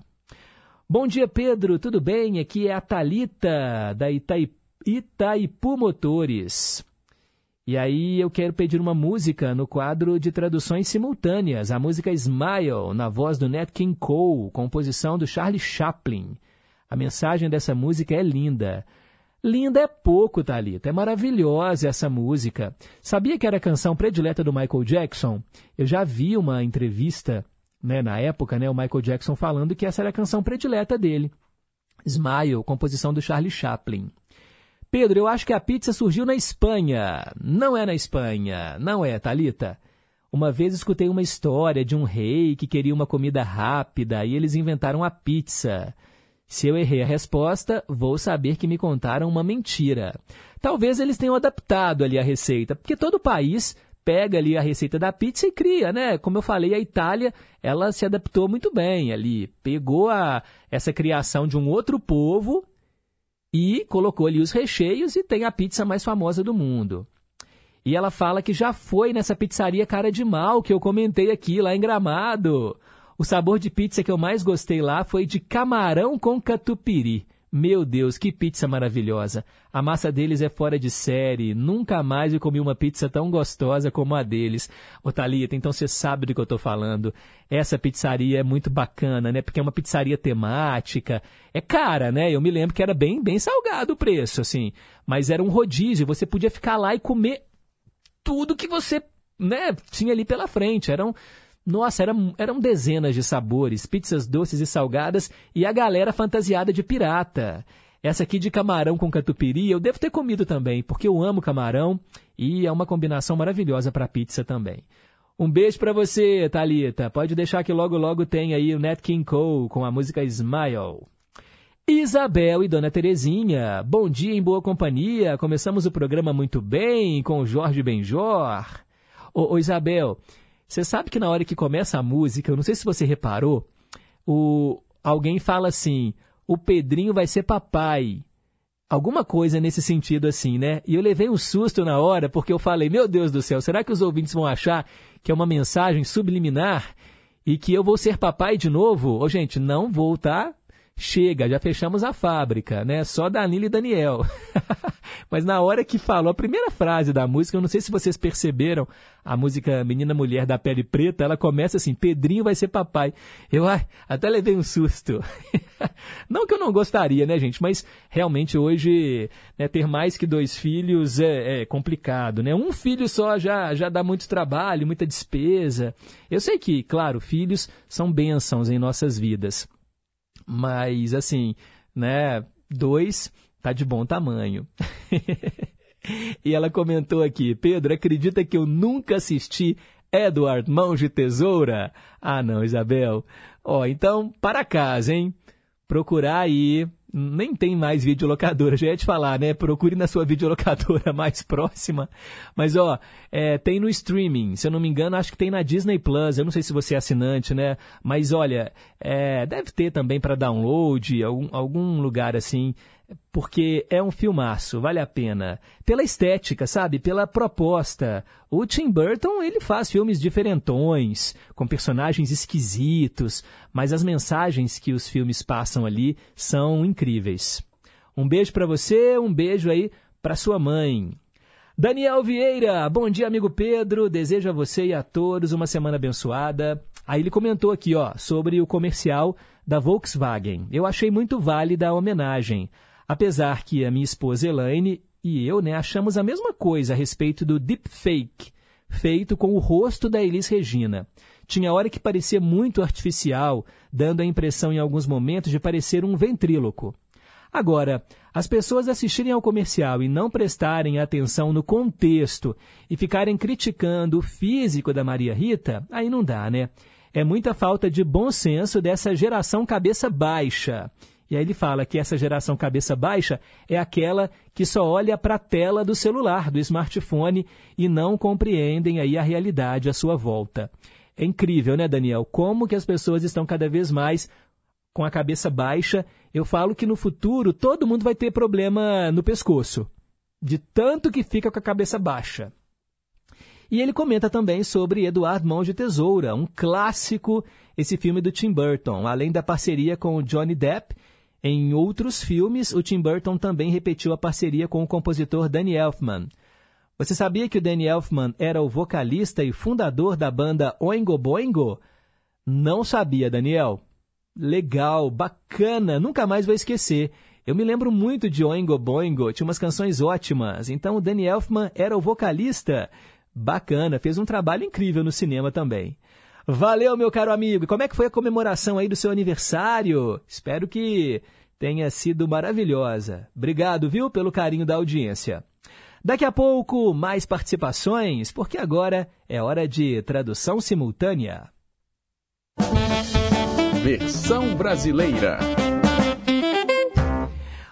Bom dia, Pedro. Tudo bem? Aqui é a Talita da Itaipu Motores. E aí eu quero pedir uma música no quadro de traduções simultâneas, a música Smile, na voz do Nat King Cole, composição do Charlie Chaplin. A mensagem dessa música é linda. Linda é pouco, Thalita. É maravilhosa essa música. Sabia que era a canção predileta do Michael Jackson? Eu já vi uma entrevista né, na época, né, o Michael Jackson falando que essa era a canção predileta dele. Smile, composição do Charlie Chaplin. Pedro, eu acho que a pizza surgiu na Espanha. Não é na Espanha, não é, Talita. Uma vez escutei uma história de um rei que queria uma comida rápida e eles inventaram a pizza. Se eu errei a resposta, vou saber que me contaram uma mentira. Talvez eles tenham adaptado ali a receita, porque todo país pega ali a receita da pizza e cria, né? Como eu falei, a Itália, ela se adaptou muito bem ali, pegou a, essa criação de um outro povo e colocou ali os recheios e tem a pizza mais famosa do mundo. E ela fala que já foi nessa pizzaria Cara de Mal que eu comentei aqui lá em Gramado. O sabor de pizza que eu mais gostei lá foi de camarão com catupiry. Meu Deus, que pizza maravilhosa. A massa deles é fora de série. Nunca mais eu comi uma pizza tão gostosa como a deles. Ô Thalita, então você sabe do que eu estou falando. Essa pizzaria é muito bacana, né? Porque é uma pizzaria temática. É cara, né? Eu me lembro que era bem, bem salgado o preço, assim. Mas era um rodízio. Você podia ficar lá e comer tudo que você né, tinha ali pela frente. Eram nossa, eram, eram dezenas de sabores, pizzas doces e salgadas e a galera fantasiada de pirata. Essa aqui de camarão com catupiry eu devo ter comido também, porque eu amo camarão e é uma combinação maravilhosa para pizza também. Um beijo para você, Talita. Pode deixar que logo logo tem aí o Nat King Cole com a música Smile. Isabel e Dona Terezinha, bom dia em boa companhia. Começamos o programa muito bem com o Jorge Benjor. Ô, ô Isabel, você sabe que na hora que começa a música, eu não sei se você reparou, o, alguém fala assim: o Pedrinho vai ser papai. Alguma coisa nesse sentido assim, né? E eu levei um susto na hora, porque eu falei: meu Deus do céu, será que os ouvintes vão achar que é uma mensagem subliminar e que eu vou ser papai de novo? Ô, gente, não vou, tá? Chega, já fechamos a fábrica, né? Só Danilo e Daniel. [LAUGHS] Mas na hora que falou a primeira frase da música, eu não sei se vocês perceberam, a música Menina Mulher da Pele Preta, ela começa assim, Pedrinho vai ser papai. Eu ai, até levei um susto. [LAUGHS] não que eu não gostaria, né, gente? Mas realmente hoje né, ter mais que dois filhos é, é complicado, né? Um filho só já, já dá muito trabalho, muita despesa. Eu sei que, claro, filhos são bênçãos em nossas vidas. Mas, assim, né? Dois tá de bom tamanho. [LAUGHS] e ela comentou aqui: Pedro, acredita que eu nunca assisti Edward Mãos de Tesoura? Ah, não, Isabel. Ó, então, para casa, hein? Procurar aí nem tem mais videolocadora, [LAUGHS] já ia te falar, né? Procure na sua videolocadora [LAUGHS] mais próxima. Mas, ó, é, tem no streaming, se eu não me engano, acho que tem na Disney Plus. Eu não sei se você é assinante, né? Mas, olha, é, deve ter também para download, algum, algum lugar assim porque é um filmaço, vale a pena. Pela estética, sabe? Pela proposta. O Tim Burton, ele faz filmes diferentões, com personagens esquisitos, mas as mensagens que os filmes passam ali são incríveis. Um beijo para você, um beijo aí para sua mãe. Daniel Vieira, bom dia, amigo Pedro. Desejo a você e a todos uma semana abençoada. Aí ele comentou aqui, ó, sobre o comercial da Volkswagen. Eu achei muito válida a homenagem. Apesar que a minha esposa Elaine e eu né, achamos a mesma coisa a respeito do deepfake, feito com o rosto da Elis Regina. Tinha hora que parecia muito artificial, dando a impressão em alguns momentos de parecer um ventríloco. Agora, as pessoas assistirem ao comercial e não prestarem atenção no contexto e ficarem criticando o físico da Maria Rita, aí não dá, né? É muita falta de bom senso dessa geração cabeça baixa. E aí ele fala que essa geração cabeça baixa é aquela que só olha para a tela do celular, do smartphone e não compreendem aí a realidade à sua volta. É incrível, né, Daniel? Como que as pessoas estão cada vez mais com a cabeça baixa. Eu falo que no futuro todo mundo vai ter problema no pescoço, de tanto que fica com a cabeça baixa. E ele comenta também sobre Eduardo Mãos de Tesoura, um clássico, esse filme do Tim Burton, além da parceria com o Johnny Depp em outros filmes, o Tim Burton também repetiu a parceria com o compositor Danny Elfman. Você sabia que o Danny Elfman era o vocalista e fundador da banda Oingo Boingo? Não sabia, Daniel. Legal, bacana, nunca mais vou esquecer. Eu me lembro muito de Oingo Boingo, tinha umas canções ótimas. Então o Danny Elfman era o vocalista. Bacana, fez um trabalho incrível no cinema também. Valeu, meu caro amigo. E como é que foi a comemoração aí do seu aniversário? Espero que tenha sido maravilhosa. Obrigado, viu, pelo carinho da audiência. Daqui a pouco, mais participações, porque agora é hora de tradução simultânea. Versão brasileira.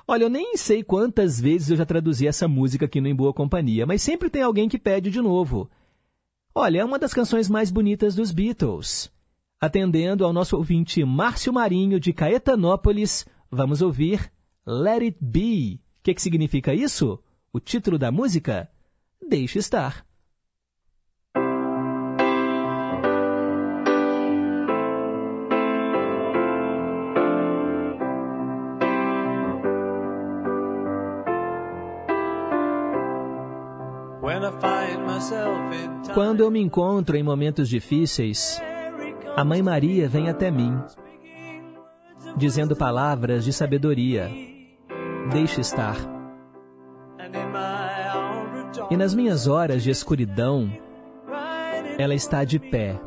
Olha, eu nem sei quantas vezes eu já traduzi essa música aqui no Em Boa Companhia, mas sempre tem alguém que pede de novo. Olha, é uma das canções mais bonitas dos Beatles. Atendendo ao nosso ouvinte Márcio Marinho, de Caetanópolis, vamos ouvir Let It Be. O que, que significa isso? O título da música? Deixe estar. When I find quando eu me encontro em momentos difíceis, a Mãe Maria vem até mim, dizendo palavras de sabedoria. Deixe estar. E nas minhas horas de escuridão, ela está de pé,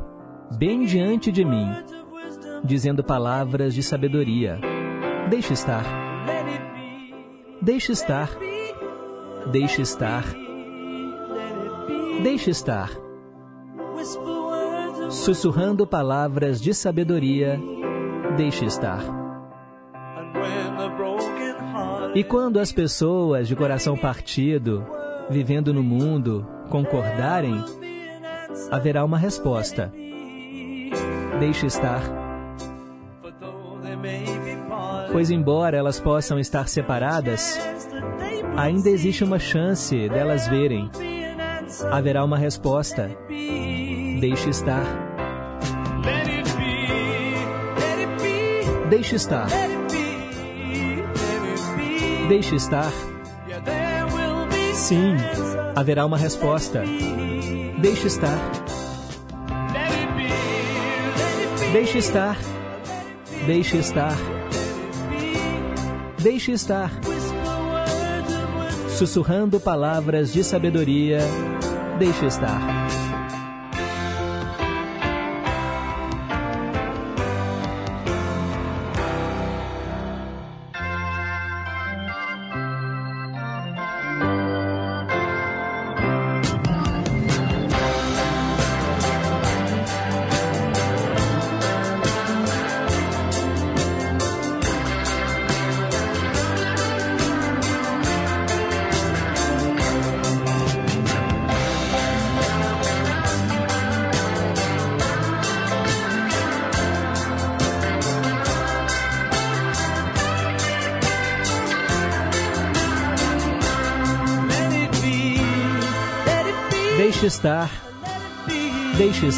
bem diante de mim, dizendo palavras de sabedoria. Deixe estar. Deixe estar. Deixe estar. Deixe estar. Sussurrando palavras de sabedoria. Deixe estar. E quando as pessoas de coração partido, vivendo no mundo, concordarem, haverá uma resposta. Deixe estar. Pois, embora elas possam estar separadas, ainda existe uma chance delas verem. Haverá uma resposta. Deixe estar. Deixe estar. Deixe estar. Sim, haverá uma resposta. Deixe estar. Deixe estar. Deixe estar. Deixe estar. Sussurrando palavras de sabedoria. Deixe estar.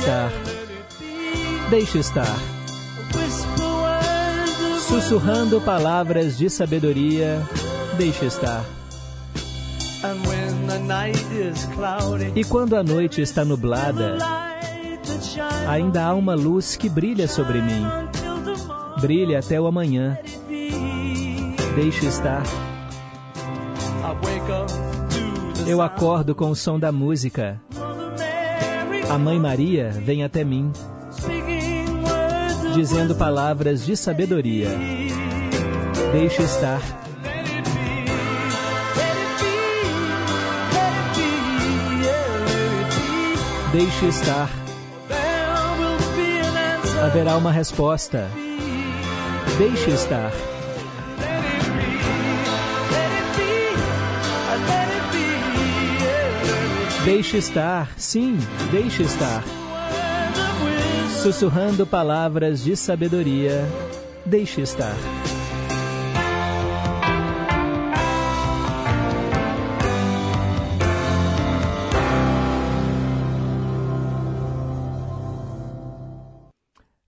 Estar. Deixe estar. Sussurrando palavras de sabedoria. Deixe estar. E quando a noite está nublada, ainda há uma luz que brilha sobre mim. Brilha até o amanhã. Deixe estar. Eu acordo com o som da música. A Mãe Maria vem até mim, dizendo palavras de sabedoria. Deixe estar. Deixe estar. Haverá uma resposta. Deixe estar. Deixe estar, sim, deixe estar. Sussurrando palavras de sabedoria, deixe estar.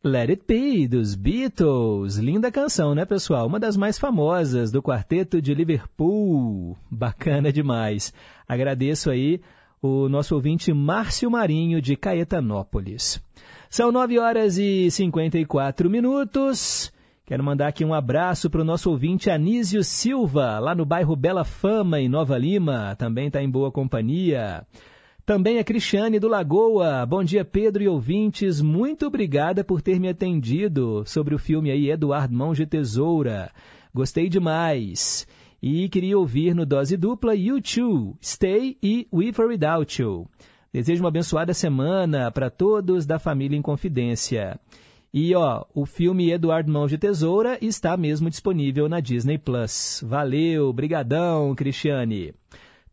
Let It Be, dos Beatles. Linda canção, né, pessoal? Uma das mais famosas do quarteto de Liverpool. Bacana demais. Agradeço aí o nosso ouvinte Márcio Marinho, de Caetanópolis. São 9 horas e 54 minutos. Quero mandar aqui um abraço para o nosso ouvinte Anísio Silva, lá no bairro Bela Fama, em Nova Lima. Também está em boa companhia. Também a Cristiane do Lagoa. Bom dia, Pedro e ouvintes. Muito obrigada por ter me atendido sobre o filme aí Eduardo Mãos de Tesoura. Gostei demais. E queria ouvir no Dose Dupla You Too, Stay e With or Without You. Desejo uma abençoada semana para todos da família em Confidência. E ó, o filme Eduardo Mãos de Tesoura está mesmo disponível na Disney Plus. Valeu, brigadão, Cristiane.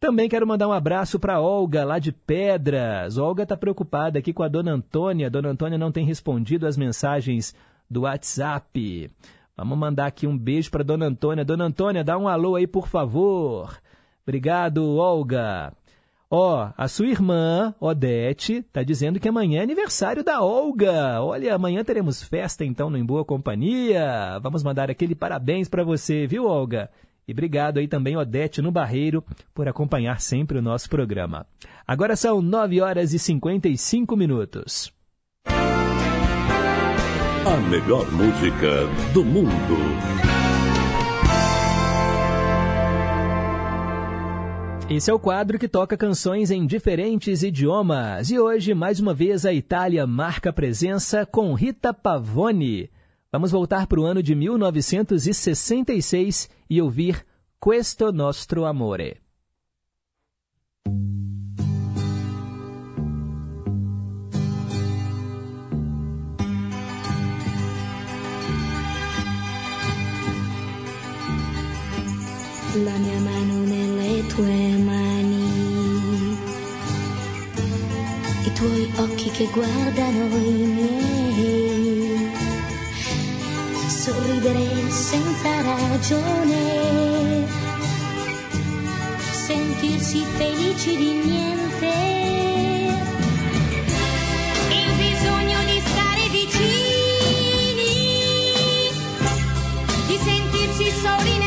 Também quero mandar um abraço para Olga, lá de Pedras. Olga está preocupada aqui com a dona Antônia. Dona Antônia não tem respondido as mensagens do WhatsApp. Vamos mandar aqui um beijo para dona Antônia. Dona Antônia, dá um alô aí, por favor. Obrigado, Olga. Ó, a sua irmã, Odete, está dizendo que amanhã é aniversário da Olga. Olha, amanhã teremos festa então no Em Boa Companhia. Vamos mandar aquele parabéns para você, viu, Olga? E obrigado aí também, Odete no Barreiro, por acompanhar sempre o nosso programa. Agora são 9 horas e 55 minutos. A melhor música do mundo. Esse é o quadro que toca canções em diferentes idiomas. E hoje, mais uma vez, a Itália marca presença com Rita Pavone. Vamos voltar para o ano de 1966 e ouvir Questo Nostro Amore. La mia mano nelle tue mani, i tuoi occhi che guardano i miei, sorridere senza ragione, sentirsi felici di niente. Soli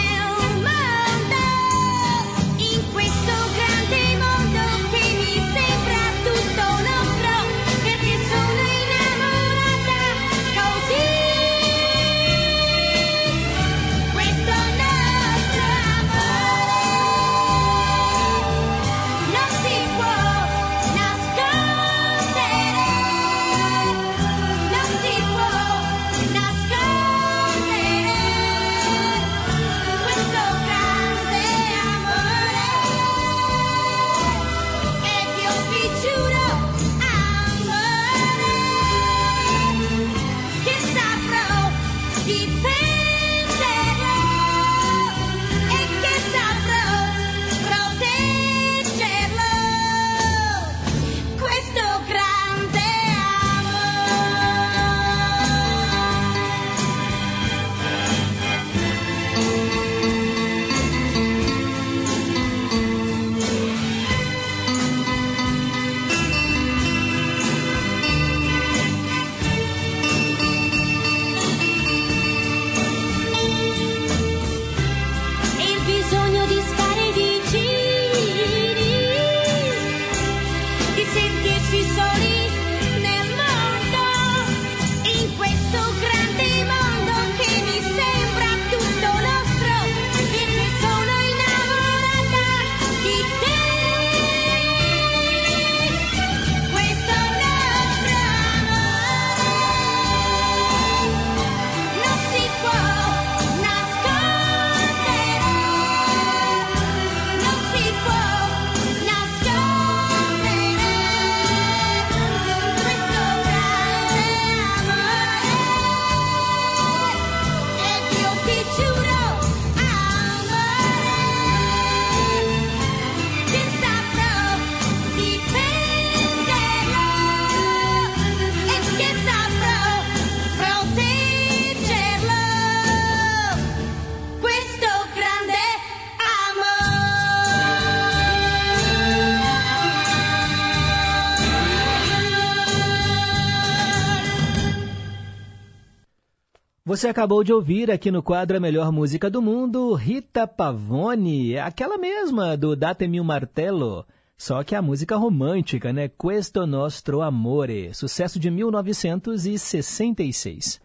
Você acabou de ouvir aqui no quadro A Melhor Música do Mundo, Rita Pavone, aquela mesma do Datemi Martello, só que a música romântica, né? Questo Nostro Amore, sucesso de 1966.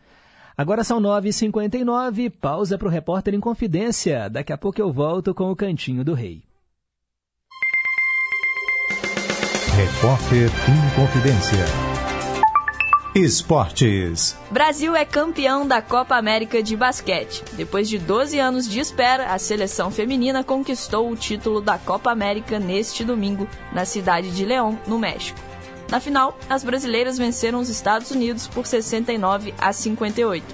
Agora são 9h59, pausa para o Repórter em Confidência. Daqui a pouco eu volto com o Cantinho do Rei. Repórter em Confidência. Esportes. Brasil é campeão da Copa América de basquete. Depois de 12 anos de espera, a seleção feminina conquistou o título da Copa América neste domingo, na cidade de León, no México. Na final, as brasileiras venceram os Estados Unidos por 69 a 58.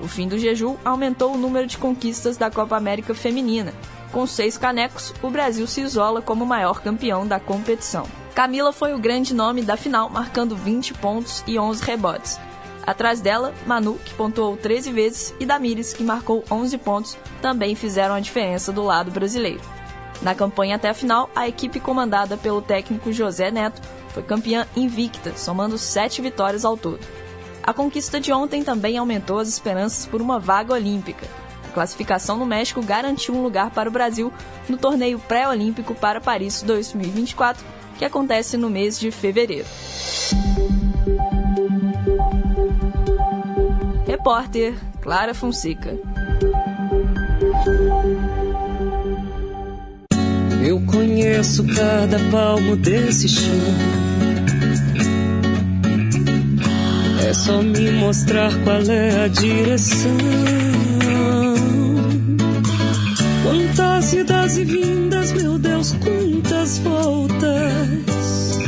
O fim do jejum aumentou o número de conquistas da Copa América feminina. Com seis canecos, o Brasil se isola como maior campeão da competição. Camila foi o grande nome da final, marcando 20 pontos e 11 rebotes. Atrás dela, Manu, que pontuou 13 vezes, e Damires, que marcou 11 pontos, também fizeram a diferença do lado brasileiro. Na campanha até a final, a equipe comandada pelo técnico José Neto foi campeã invicta, somando 7 vitórias ao todo. A conquista de ontem também aumentou as esperanças por uma vaga olímpica. classificação no México garantiu um lugar para o Brasil no torneio pré-olímpico para Paris 2024, que acontece no mês de fevereiro. Repórter Clara Fonseca. Eu conheço cada palmo desse chão. É só me mostrar qual é a direção. Quantas idas e vindas, meu Deus, quantas voltas.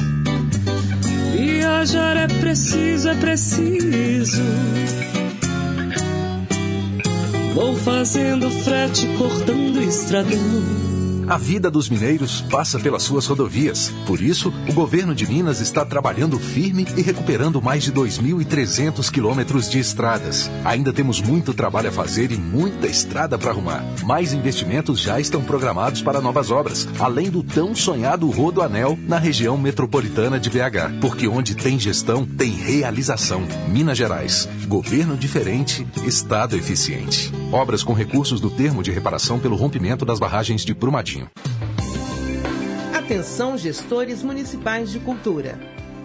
Viajar é preciso, é preciso. Vou fazendo frete, cortando estradão. A vida dos mineiros passa pelas suas rodovias. Por isso, o governo de Minas está trabalhando firme e recuperando mais de 2.300 quilômetros de estradas. Ainda temos muito trabalho a fazer e muita estrada para arrumar. Mais investimentos já estão programados para novas obras, além do tão sonhado Rodoanel na região metropolitana de BH. Porque onde tem gestão, tem realização. Minas Gerais. Governo diferente, Estado eficiente. Obras com recursos do termo de reparação pelo rompimento das barragens de Brumadinho. Atenção, gestores municipais de cultura.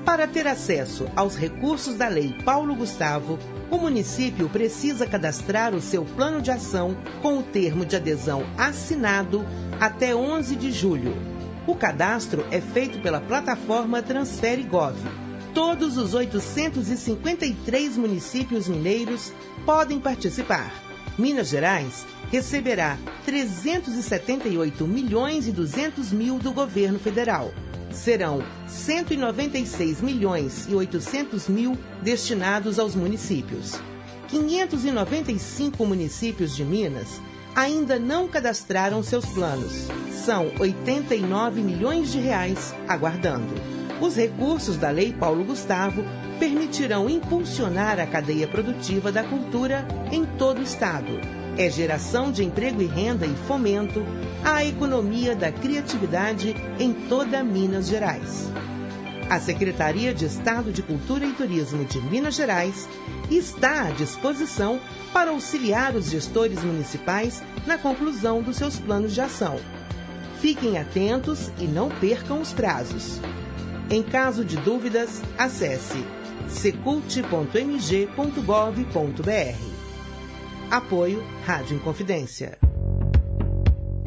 Para ter acesso aos recursos da Lei Paulo Gustavo, o município precisa cadastrar o seu plano de ação com o termo de adesão assinado até 11 de julho. O cadastro é feito pela plataforma Transfere Gov. Todos os 853 municípios mineiros podem participar. Minas Gerais receberá 378 milhões e 200 mil do governo federal. Serão 196 milhões e 800 mil destinados aos municípios. 595 municípios de Minas ainda não cadastraram seus planos. São 89 milhões de reais aguardando. Os recursos da Lei Paulo Gustavo permitirão impulsionar a cadeia produtiva da cultura em todo o estado é geração de emprego e renda e fomento à economia da criatividade em toda Minas Gerais. A Secretaria de Estado de Cultura e Turismo de Minas Gerais está à disposição para auxiliar os gestores municipais na conclusão dos seus planos de ação. Fiquem atentos e não percam os prazos. Em caso de dúvidas, acesse secult.mg.gov.br. Apoio Rádio Inconfidência.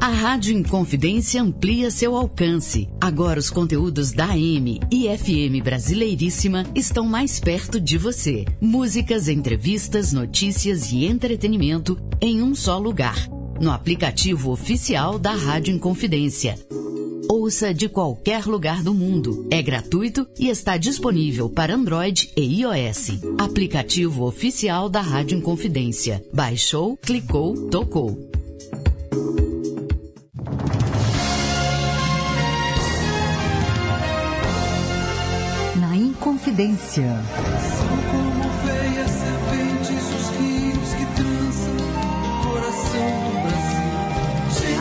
A Rádio Inconfidência amplia seu alcance. Agora os conteúdos da AM e FM Brasileiríssima estão mais perto de você. Músicas, entrevistas, notícias e entretenimento em um só lugar. No aplicativo oficial da Rádio Inconfidência. Ouça de qualquer lugar do mundo. É gratuito e está disponível para Android e iOS. Aplicativo oficial da Rádio Inconfidência. Baixou, clicou, tocou. Na Inconfidência.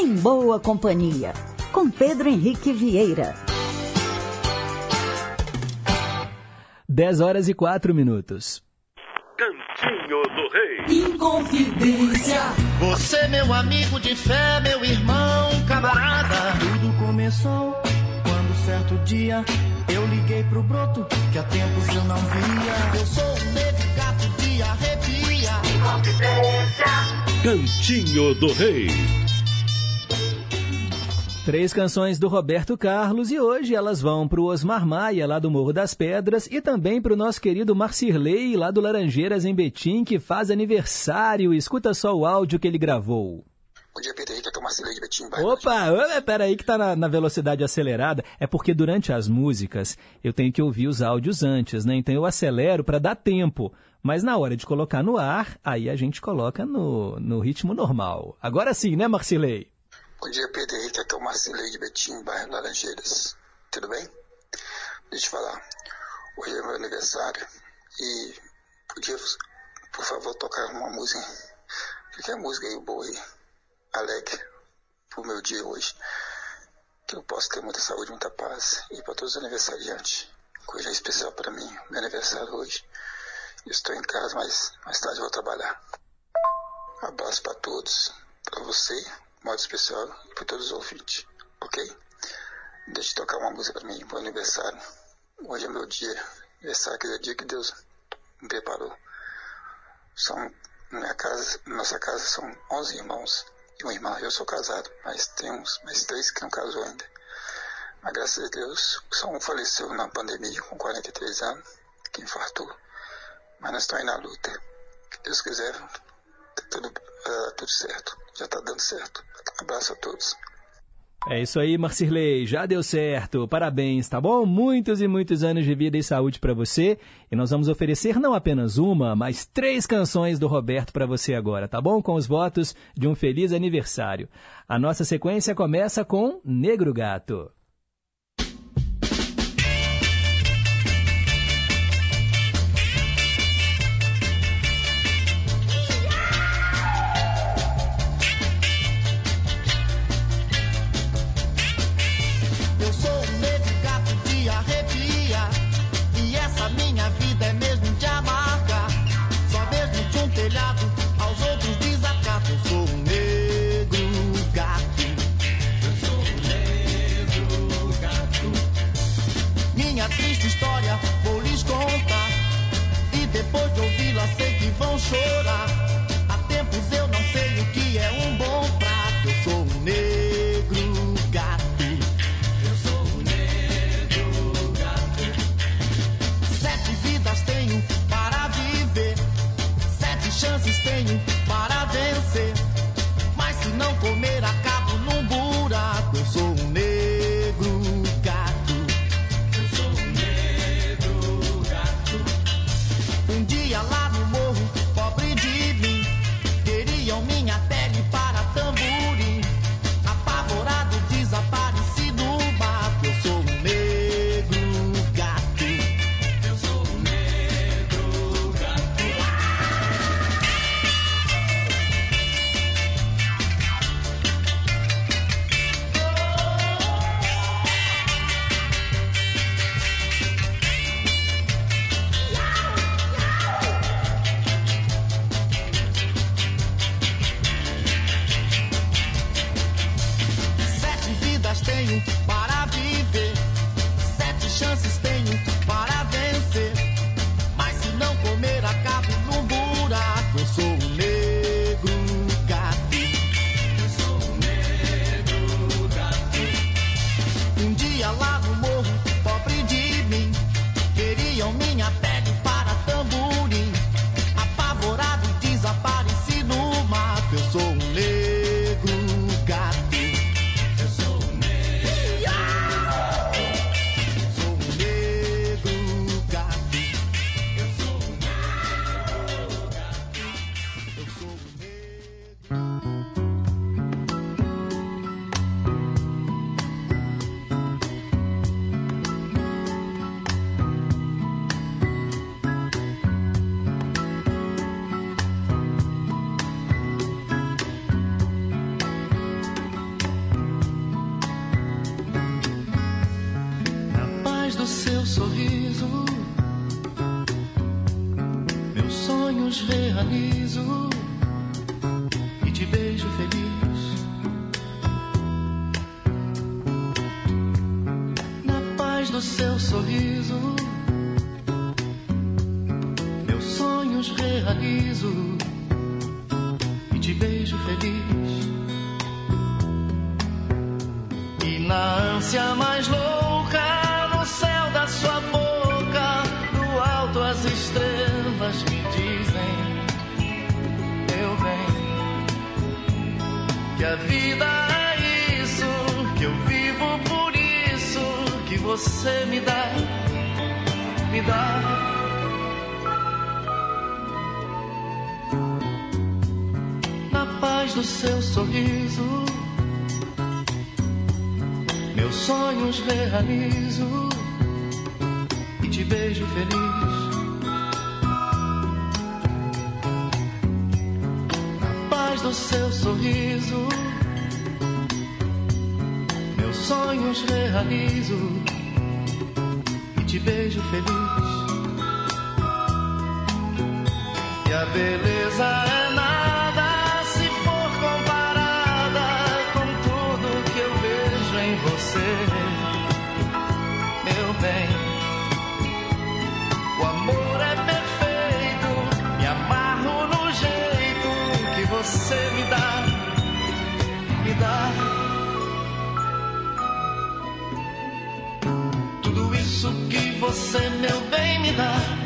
Em Boa Companhia, com Pedro Henrique Vieira. 10 horas e 4 minutos. Cantinho do Rei. Inconfidência. Você, meu amigo de fé, meu irmão, camarada. Tudo começou quando certo dia eu liguei pro broto que há tempos eu não via. Eu sou um negro gato de arrepia. Inconfidência. Cantinho do Rei. Três canções do Roberto Carlos e hoje elas vão para o Osmar Maia, lá do Morro das Pedras, e também para o nosso querido Marcirley, lá do Laranjeiras, em Betim, que faz aniversário. Escuta só o áudio que ele gravou. Bom dia, Peter Henrique, aqui é o Marcelo de Betim. Opa, opa, peraí que tá na, na, velocidade acelerada. É porque durante as músicas eu tenho que ouvir os áudios antes, né? Então eu acelero para dar tempo. Mas na hora de colocar no ar, aí a gente coloca no, no ritmo normal. Agora sim, né, Marcilei? Bom dia, Pedro Henrique. Aqui é o Marcilei de Betim, bairro Laranjeiras. Tudo bem? Deixa eu te falar. Hoje é meu aniversário e podia, por favor, tocar uma música. Qualquer música aí boa aí, alegre, pro meu dia hoje. Que eu possa ter muita saúde, muita paz. E para todos os aniversariantes. Coisa especial para mim, meu aniversário hoje. Eu estou em casa, mas mais tarde eu vou trabalhar. Abraço para todos, para você, modo especial, para todos os ouvintes, ok? Deixa eu tocar uma música para mim, pro aniversário. Hoje é meu dia, aniversário, que é o dia que Deus me preparou. São, minha casa, nossa casa são 11 irmãos e uma irmã. Eu sou casado, mas tem uns, mais três que não casou ainda. Mas graças a Deus, só um faleceu na pandemia com 43 anos, que infartou. Mas nós estamos aí na luta. Que Deus quiser, tá tudo, uh, tudo certo. Já está dando certo. Abraço a todos. É isso aí, Marcirley, já deu certo. Parabéns, tá bom? Muitos e muitos anos de vida e saúde para você. E nós vamos oferecer não apenas uma, mas três canções do Roberto para você agora, tá bom? Com os votos de um feliz aniversário. A nossa sequência começa com Negro Gato. sorriso. Meus sonhos realizo e te beijo feliz. E a beleza é. você, meu bem, me dá.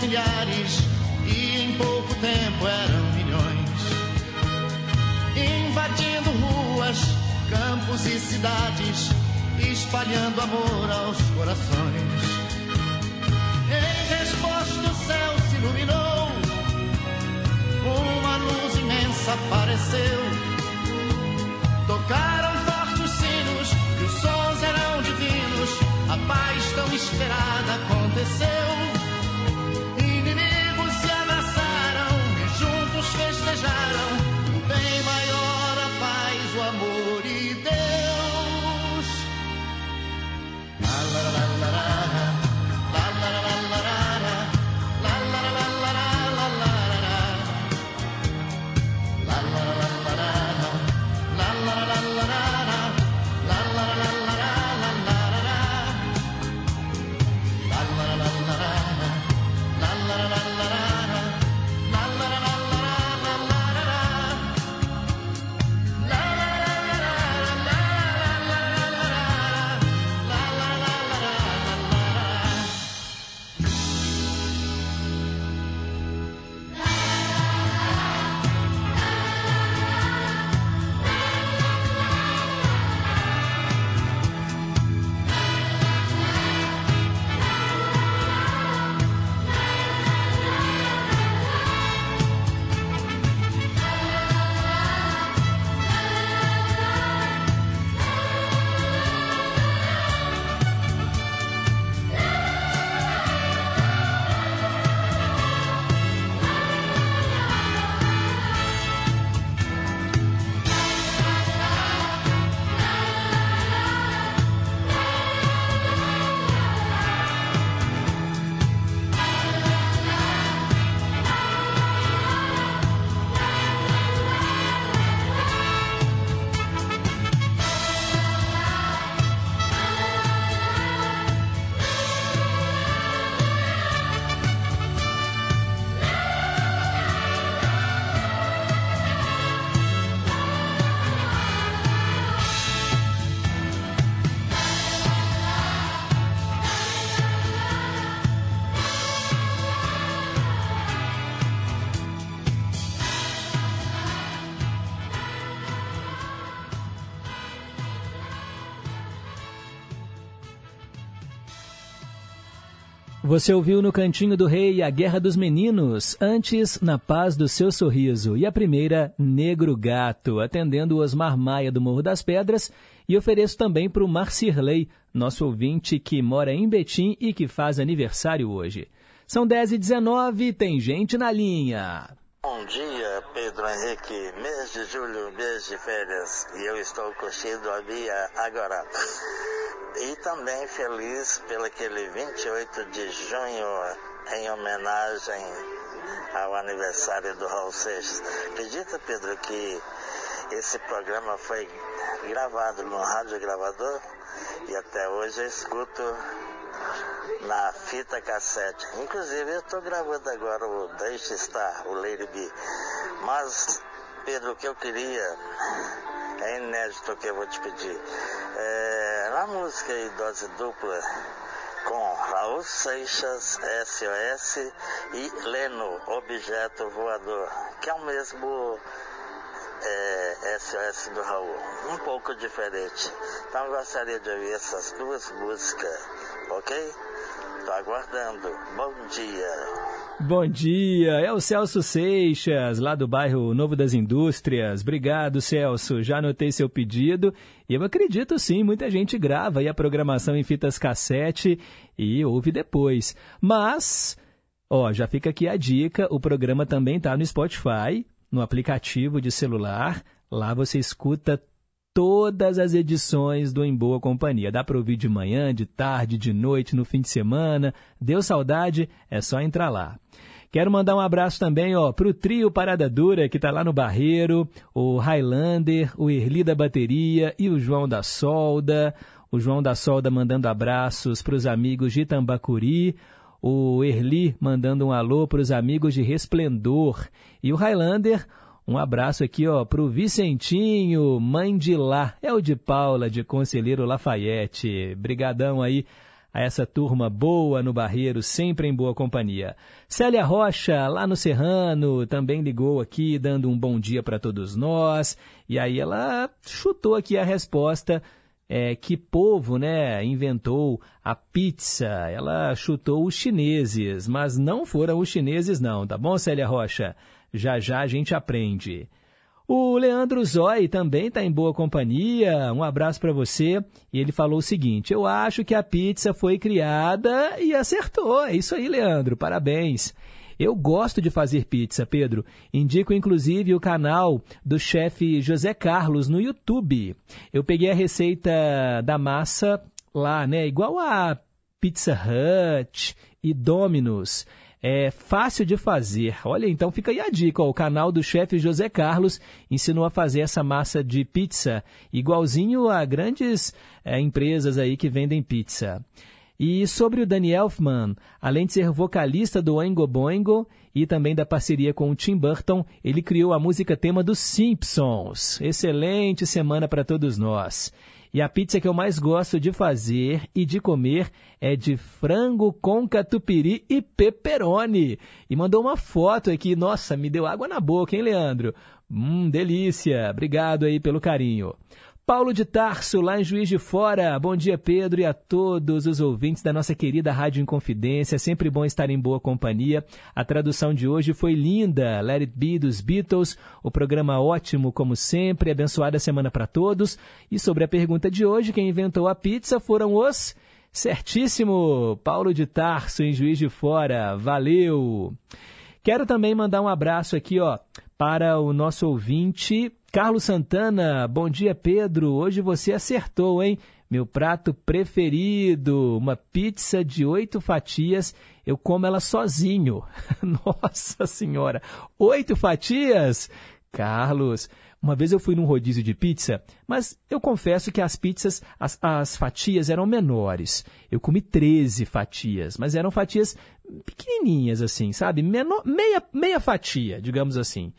Milhares e em pouco tempo eram milhões, invadindo ruas, campos e cidades espalhando amor aos corações. Em resposta, o céu se iluminou, uma luz imensa apareceu. Tocaram fortes sinos, e os sons eram divinos, a paz tão esperada aconteceu. Você ouviu no Cantinho do Rei a Guerra dos Meninos, antes Na Paz do Seu Sorriso, e a primeira Negro Gato, atendendo Osmar Maia do Morro das Pedras, e ofereço também para o Marcirley, nosso ouvinte que mora em Betim e que faz aniversário hoje. São 10 e 19 tem gente na linha. Bom dia, Pedro Henrique. Mês de julho, mês de férias. E eu estou curtindo a minha agora. E também feliz pelo aquele 28 de junho, em homenagem ao aniversário do Raul Seixas. Acredita, Pedro, que esse programa foi gravado no rádio gravador e até hoje eu escuto na fita cassete. Inclusive eu estou gravando agora o Deixe Estar, o Lady B. Mas, Pedro, o que eu queria, é inédito o que eu vou te pedir. É, na música aí, dose dupla, com Raul Seixas, SOS, e Leno, Objeto Voador, que é o mesmo é, SOS do Raul, um pouco diferente. Então gostaria de ouvir essas duas músicas, ok? Estou aguardando. Bom dia. Bom dia, é o Celso Seixas, lá do bairro Novo das Indústrias. Obrigado, Celso. Já anotei seu pedido e eu acredito sim, muita gente grava aí a programação em fitas cassete e ouve depois. Mas, ó, já fica aqui a dica: o programa também está no Spotify, no aplicativo de celular. Lá você escuta todas as edições do Em Boa Companhia. Dá para ouvir de manhã, de tarde, de noite, no fim de semana. Deu saudade? É só entrar lá. Quero mandar um abraço também ó, para o trio Parada Dura, que está lá no Barreiro, o Highlander, o Erli da Bateria e o João da Solda. O João da Solda mandando abraços para os amigos de Tambacuri, o Erli mandando um alô para os amigos de Resplendor e o Highlander um abraço aqui, ó, pro Vicentinho, mãe de lá, é o de Paula, de Conselheiro Lafayette. Brigadão aí a essa turma boa no Barreiro, sempre em boa companhia. Célia Rocha, lá no Serrano, também ligou aqui, dando um bom dia para todos nós. E aí ela chutou aqui a resposta é, que povo né, inventou a pizza. Ela chutou os chineses, mas não foram os chineses não, tá bom, Célia Rocha? Já já a gente aprende. O Leandro Zói também está em boa companhia. Um abraço para você. E ele falou o seguinte: Eu acho que a pizza foi criada e acertou. É isso aí, Leandro. Parabéns. Eu gosto de fazer pizza, Pedro. Indico inclusive o canal do chefe José Carlos no YouTube. Eu peguei a receita da massa lá, né? Igual a Pizza Hut e Domino's. É fácil de fazer. Olha, então fica aí a dica. Ó, o canal do chefe José Carlos ensinou a fazer essa massa de pizza, igualzinho a grandes é, empresas aí que vendem pizza. E sobre o Danny Elfman, além de ser vocalista do Oingo Boingo e também da parceria com o Tim Burton, ele criou a música tema dos Simpsons. Excelente semana para todos nós. E a pizza que eu mais gosto de fazer e de comer é de frango com catupiry e pepperoni. E mandou uma foto aqui. Nossa, me deu água na boca, hein, Leandro? Hum, delícia. Obrigado aí pelo carinho. Paulo de Tarso, lá em Juiz de Fora. Bom dia, Pedro, e a todos os ouvintes da nossa querida Rádio Inconfidência. Sempre bom estar em boa companhia. A tradução de hoje foi linda. Let It Be dos Beatles. O programa ótimo, como sempre. Abençoada semana para todos. E sobre a pergunta de hoje, quem inventou a pizza foram os. Certíssimo! Paulo de Tarso, em Juiz de Fora. Valeu! Quero também mandar um abraço aqui, ó, para o nosso ouvinte Carlos Santana, bom dia Pedro. Hoje você acertou, hein? Meu prato preferido, uma pizza de oito fatias. Eu como ela sozinho. [LAUGHS] Nossa Senhora, oito fatias? Carlos, uma vez eu fui num rodízio de pizza, mas eu confesso que as pizzas, as, as fatias eram menores. Eu comi 13 fatias, mas eram fatias pequenininhas assim, sabe? Menor, meia, meia fatia, digamos assim.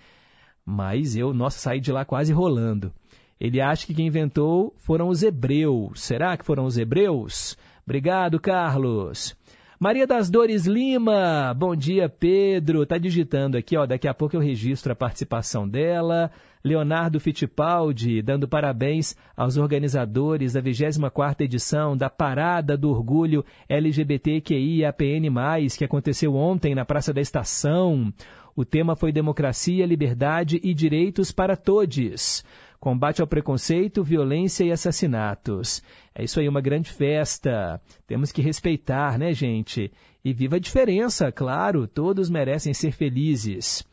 Mas eu, nossa, saí de lá quase rolando. Ele acha que quem inventou foram os hebreus. Será que foram os hebreus? Obrigado, Carlos. Maria das Dores Lima, bom dia, Pedro. Tá digitando aqui, ó. Daqui a pouco eu registro a participação dela. Leonardo Fittipaldi, dando parabéns aos organizadores da 24ª edição da Parada do Orgulho LGBTQIAPN+, que aconteceu ontem na Praça da Estação. O tema foi Democracia, Liberdade e Direitos para Todos. Combate ao preconceito, violência e assassinatos. É isso aí, uma grande festa. Temos que respeitar, né, gente? E viva a diferença, claro, todos merecem ser felizes.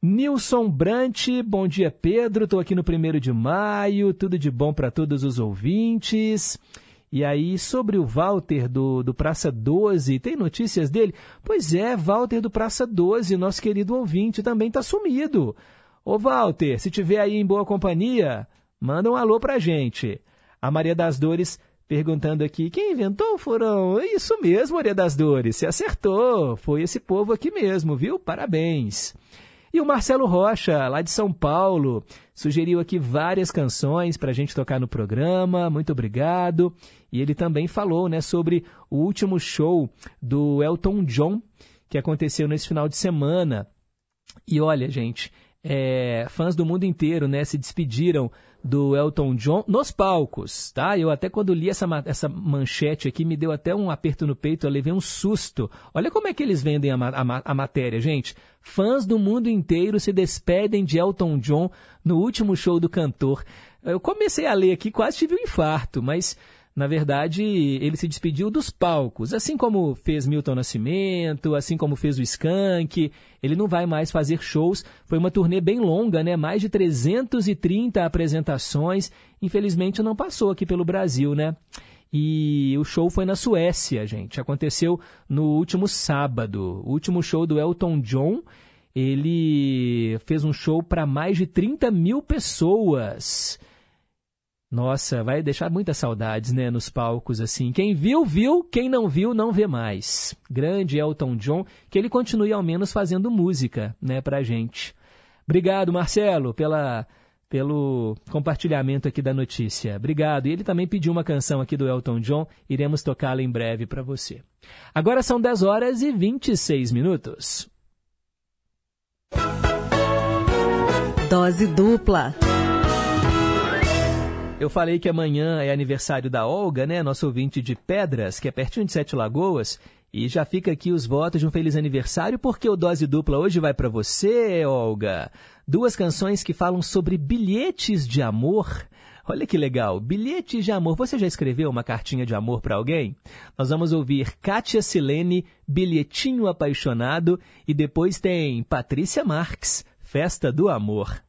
Nilson Brant, bom dia Pedro, estou aqui no primeiro de maio, tudo de bom para todos os ouvintes. E aí, sobre o Walter do, do Praça 12, tem notícias dele? Pois é, Walter do Praça 12, nosso querido ouvinte, também está sumido. Ô Walter, se tiver aí em boa companhia, manda um alô pra gente. A Maria das Dores perguntando aqui, quem inventou o furão? Isso mesmo, Maria das Dores, você acertou, foi esse povo aqui mesmo, viu? Parabéns. E o Marcelo Rocha, lá de São Paulo, sugeriu aqui várias canções para a gente tocar no programa. Muito obrigado. E ele também falou né, sobre o último show do Elton John, que aconteceu nesse final de semana. E olha, gente, é, fãs do mundo inteiro né, se despediram do Elton John nos palcos, tá? Eu até quando li essa, essa manchete aqui, me deu até um aperto no peito, eu levei um susto. Olha como é que eles vendem a, a, a matéria, gente. Fãs do mundo inteiro se despedem de Elton John no último show do cantor. Eu comecei a ler aqui, quase tive um infarto, mas na verdade, ele se despediu dos palcos, assim como fez Milton Nascimento, assim como fez o Skank. Ele não vai mais fazer shows. Foi uma turnê bem longa, né? Mais de 330 apresentações. Infelizmente não passou aqui pelo Brasil, né? E o show foi na Suécia, gente. Aconteceu no último sábado. O último show do Elton John. Ele fez um show para mais de 30 mil pessoas. Nossa, vai deixar muitas saudades, né, nos palcos assim. Quem viu, viu, quem não viu, não vê mais. Grande Elton John, que ele continue ao menos fazendo música, né, pra gente. Obrigado, Marcelo, pela pelo compartilhamento aqui da notícia. Obrigado. E ele também pediu uma canção aqui do Elton John, iremos tocá-la em breve para você. Agora são 10 horas e 26 minutos. Dose dupla. Eu falei que amanhã é aniversário da Olga, né? Nosso ouvinte de Pedras, que é pertinho de Sete Lagoas. E já fica aqui os votos de um feliz aniversário, porque o Dose Dupla hoje vai para você, Olga. Duas canções que falam sobre bilhetes de amor. Olha que legal, bilhetes de amor. Você já escreveu uma cartinha de amor para alguém? Nós vamos ouvir Kátia Silene, Bilhetinho Apaixonado, e depois tem Patrícia Marques, Festa do Amor.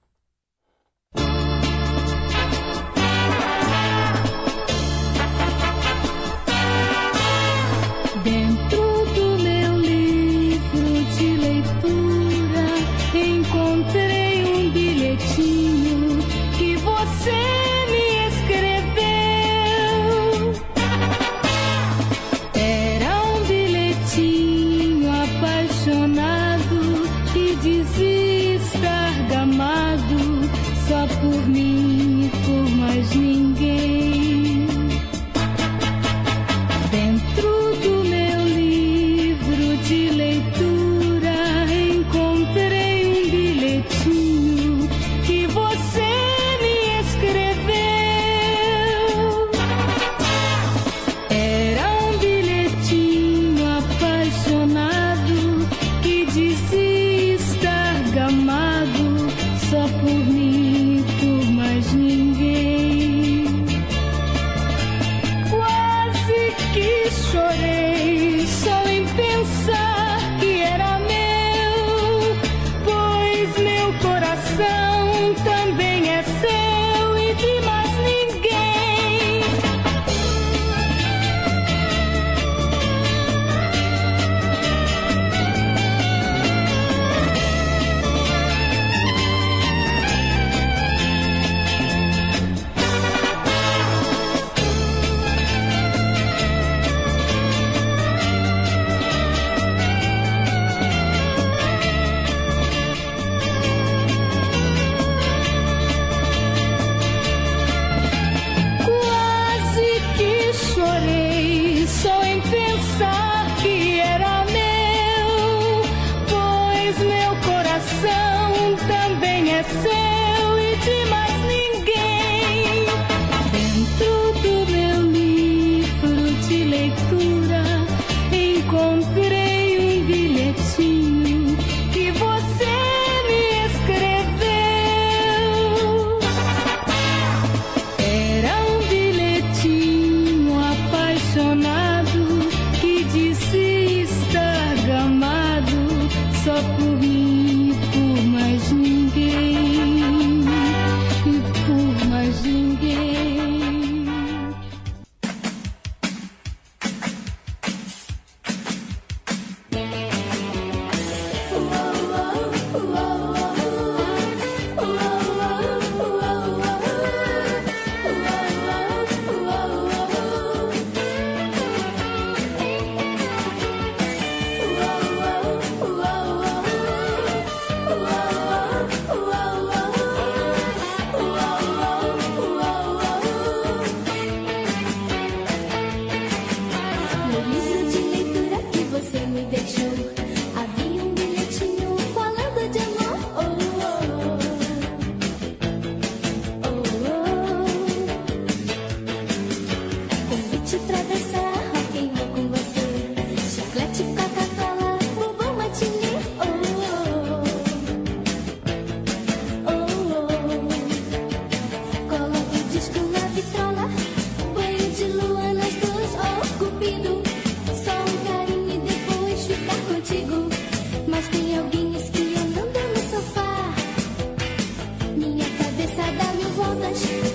voltas.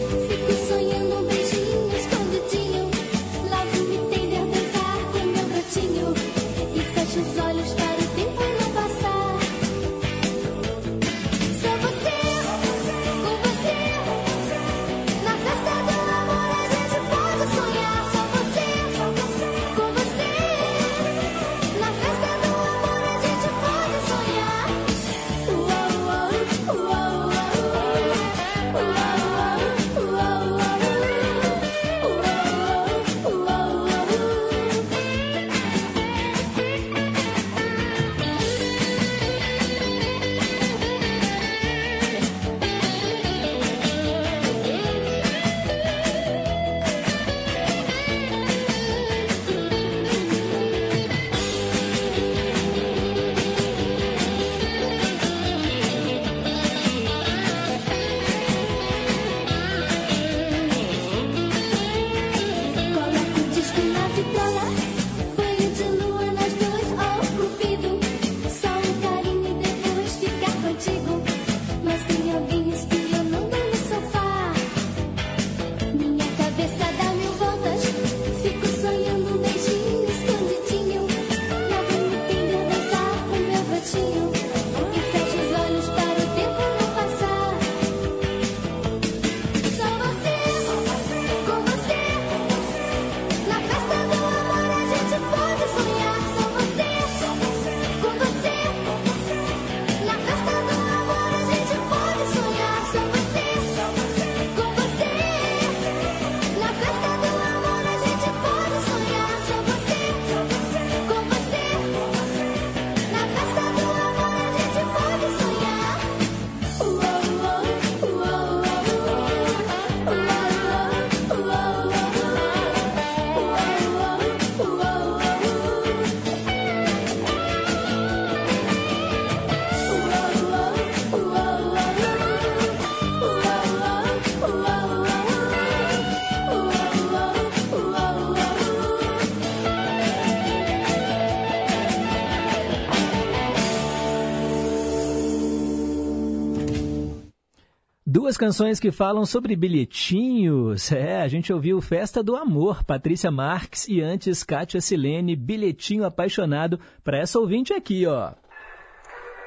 Duas canções que falam sobre bilhetinhos. É, a gente ouviu Festa do Amor, Patrícia Marques e antes Kátia Silene, Bilhetinho Apaixonado, para essa ouvinte aqui, ó.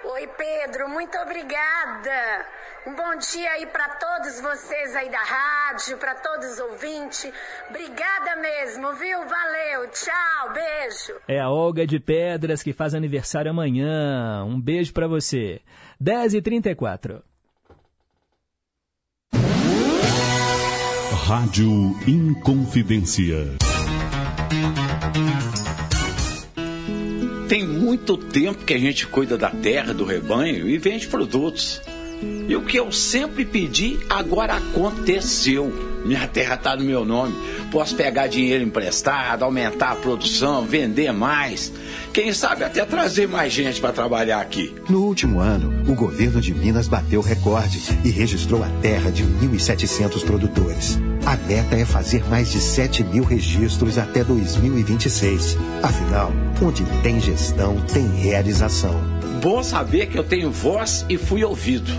Oi, Pedro, muito obrigada. Um bom dia aí para todos vocês aí da rádio, para todos os ouvintes. Obrigada mesmo, viu? Valeu, tchau, beijo. É a Olga de Pedras que faz aniversário amanhã. Um beijo para você. 10h34. Rádio Inconfidência. Tem muito tempo que a gente cuida da terra, do rebanho e vende produtos. E o que eu sempre pedi, agora aconteceu. Minha terra está no meu nome. Posso pegar dinheiro emprestado, aumentar a produção, vender mais. Quem sabe até trazer mais gente para trabalhar aqui. No último ano, o governo de Minas bateu recorde e registrou a terra de 1.700 produtores. A meta é fazer mais de 7 mil registros até 2026. Afinal, onde tem gestão, tem realização. Bom saber que eu tenho voz e fui ouvido.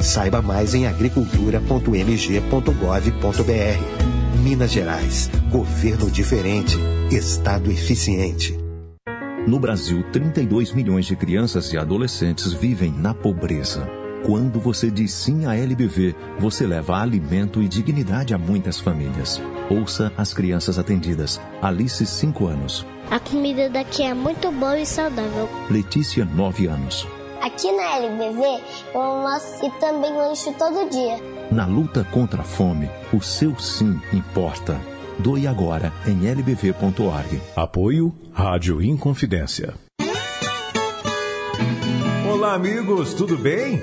Saiba mais em agricultura.mg.gov.br. Minas Gerais. Governo diferente. Estado eficiente. No Brasil, 32 milhões de crianças e adolescentes vivem na pobreza. Quando você diz sim à LBV, você leva alimento e dignidade a muitas famílias. Ouça as crianças atendidas. Alice, 5 anos. A comida daqui é muito boa e saudável. Letícia, 9 anos. Aqui na LBV, eu almoço e também lancho todo dia. Na luta contra a fome, o seu sim importa. Doe agora em lbv.org. Apoio Rádio Inconfidência. Olá, amigos, tudo bem?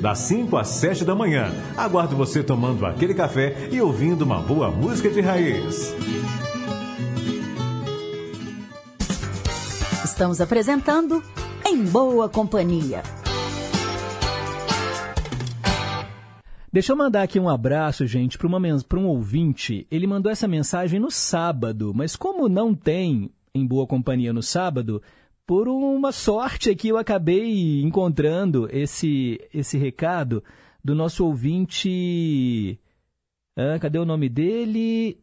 das 5 às 7 da manhã. Aguardo você tomando aquele café e ouvindo uma boa música de raiz. Estamos apresentando Em Boa Companhia. Deixa eu mandar aqui um abraço, gente, para um ouvinte. Ele mandou essa mensagem no sábado, mas como não tem Em Boa Companhia no sábado, por uma sorte aqui eu acabei encontrando esse, esse recado do nosso ouvinte. Ah, cadê o nome dele?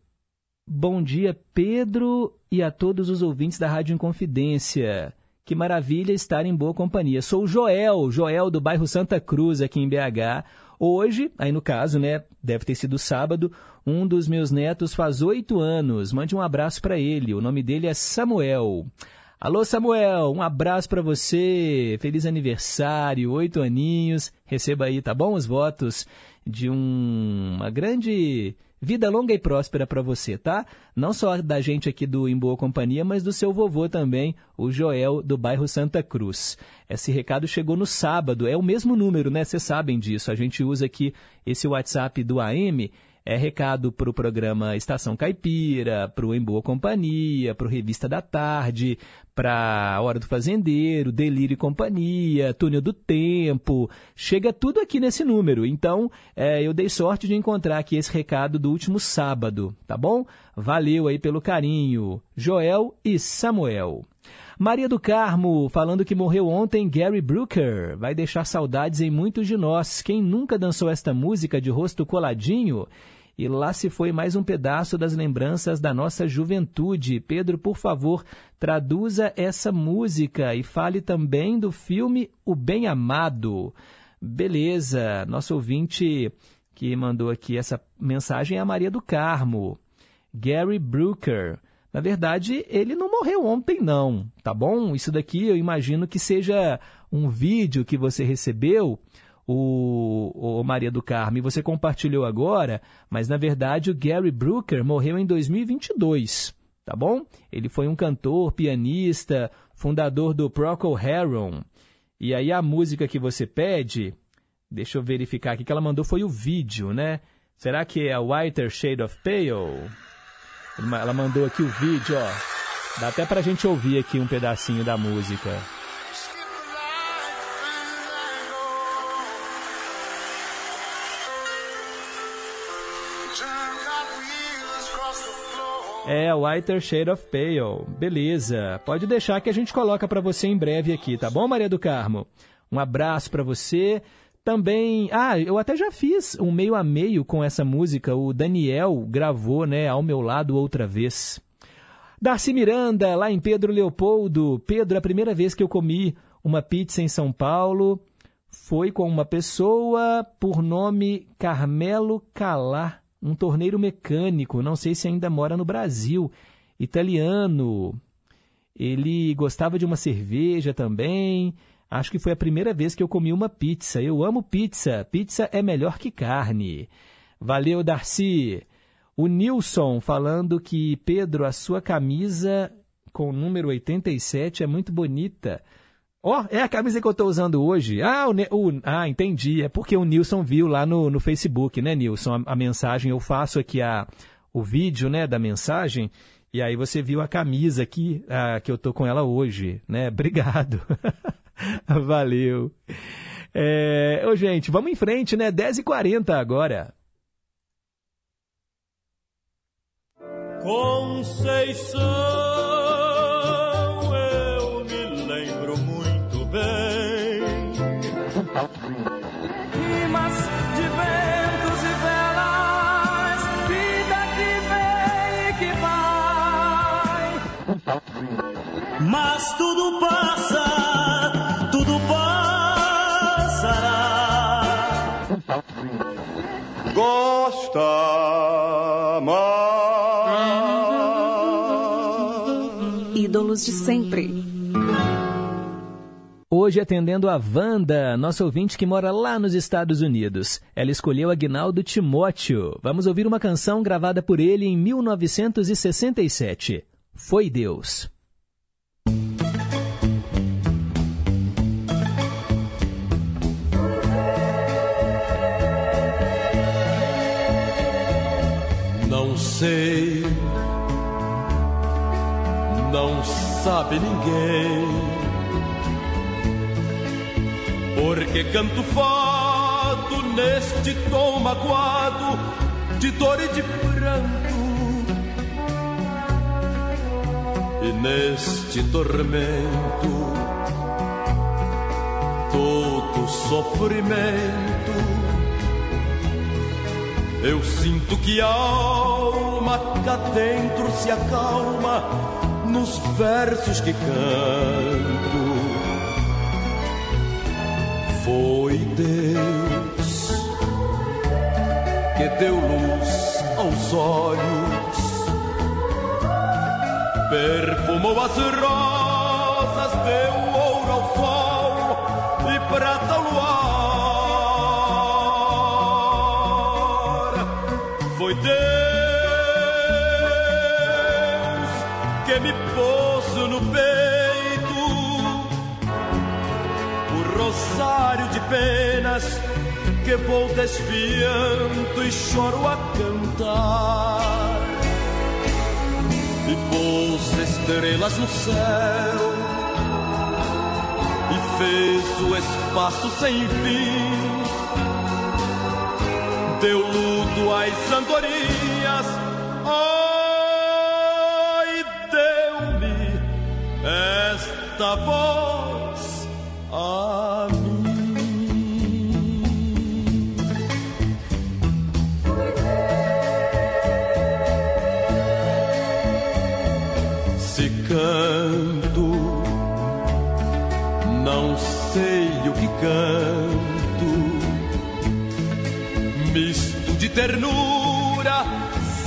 Bom dia, Pedro, e a todos os ouvintes da Rádio Inconfidência. Que maravilha estar em boa companhia. Sou o Joel, Joel do bairro Santa Cruz, aqui em BH. Hoje, aí no caso, né, deve ter sido sábado, um dos meus netos faz oito anos. Mande um abraço para ele. O nome dele é Samuel. Alô, Samuel, um abraço para você. Feliz aniversário, oito aninhos. Receba aí, tá bom? Os votos de um, uma grande vida longa e próspera para você, tá? Não só da gente aqui do Em Boa Companhia, mas do seu vovô também, o Joel, do bairro Santa Cruz. Esse recado chegou no sábado, é o mesmo número, né? Vocês sabem disso. A gente usa aqui esse WhatsApp do AM é recado para o programa Estação Caipira, para o Em Boa Companhia, para o Revista da Tarde, para Hora do Fazendeiro, Delírio e Companhia, Túnel do Tempo. Chega tudo aqui nesse número. Então, é, eu dei sorte de encontrar aqui esse recado do último sábado, tá bom? Valeu aí pelo carinho. Joel e Samuel. Maria do Carmo, falando que morreu ontem Gary Brooker. Vai deixar saudades em muitos de nós. Quem nunca dançou esta música de rosto coladinho? E lá se foi mais um pedaço das lembranças da nossa juventude. Pedro, por favor, traduza essa música e fale também do filme O Bem Amado. Beleza, nosso ouvinte que mandou aqui essa mensagem é a Maria do Carmo. Gary Brooker. Na verdade, ele não morreu ontem, não, tá bom? Isso daqui eu imagino que seja um vídeo que você recebeu o, o Maria do Carmo, e você compartilhou agora, mas na verdade o Gary Brooker morreu em 2022, tá bom? Ele foi um cantor, pianista, fundador do Procol Harum. E aí a música que você pede, Deixa eu verificar aqui que ela mandou foi o vídeo, né? Será que é Whiter Shade of Pale? Ela mandou aqui o vídeo, ó. Dá até pra gente ouvir aqui um pedacinho da música. É, Whiter Shade of Pale. Beleza. Pode deixar que a gente coloca para você em breve aqui, tá bom, Maria do Carmo? Um abraço para você. Também, ah, eu até já fiz um meio a meio com essa música. O Daniel gravou, né, ao meu lado outra vez. Darcy Miranda, lá em Pedro Leopoldo. Pedro, a primeira vez que eu comi uma pizza em São Paulo foi com uma pessoa por nome Carmelo Calá um torneiro mecânico, não sei se ainda mora no Brasil, italiano. Ele gostava de uma cerveja também. Acho que foi a primeira vez que eu comi uma pizza. Eu amo pizza. Pizza é melhor que carne. Valeu, Darcy. O Nilson falando que, Pedro, a sua camisa com o número 87 é muito bonita. Ó, oh, é a camisa que eu estou usando hoje. Ah, o, o, ah, entendi. É porque o Nilson viu lá no, no Facebook, né, Nilson? A, a, mensagem, eu faço aqui a, o vídeo, né, da mensagem. E aí você viu a camisa aqui, a, que eu tô com ela hoje, né? [LAUGHS] Obrigado. [LAUGHS] Valeu. É, ô, gente, vamos em frente, né? 10h40 agora. Conceição Rimas de ventos e velas, vida que vem e que vai. Mas tudo passa, tudo passará. Gosta mais. Ídolos de sempre. Hoje atendendo a Wanda, nossa ouvinte que mora lá nos Estados Unidos. Ela escolheu Agnaldo Timóteo. Vamos ouvir uma canção gravada por ele em 1967. Foi Deus. Não sei, não sabe ninguém porque canto fado neste tom magoado de dor e de pranto. E neste tormento, todo sofrimento, eu sinto que a alma cá dentro se acalma nos versos que canto foi Deus que deu luz aos olhos, perfumou as rosas, deu ouro ao sol e prata ao luar. Foi Deus que me pôs no peito rosário penas que vou desfiando e choro a cantar. E pôs estrelas no céu e fez o espaço sem fim. Deu luto às andorinhas, ai, deu-me esta voz. De ternura,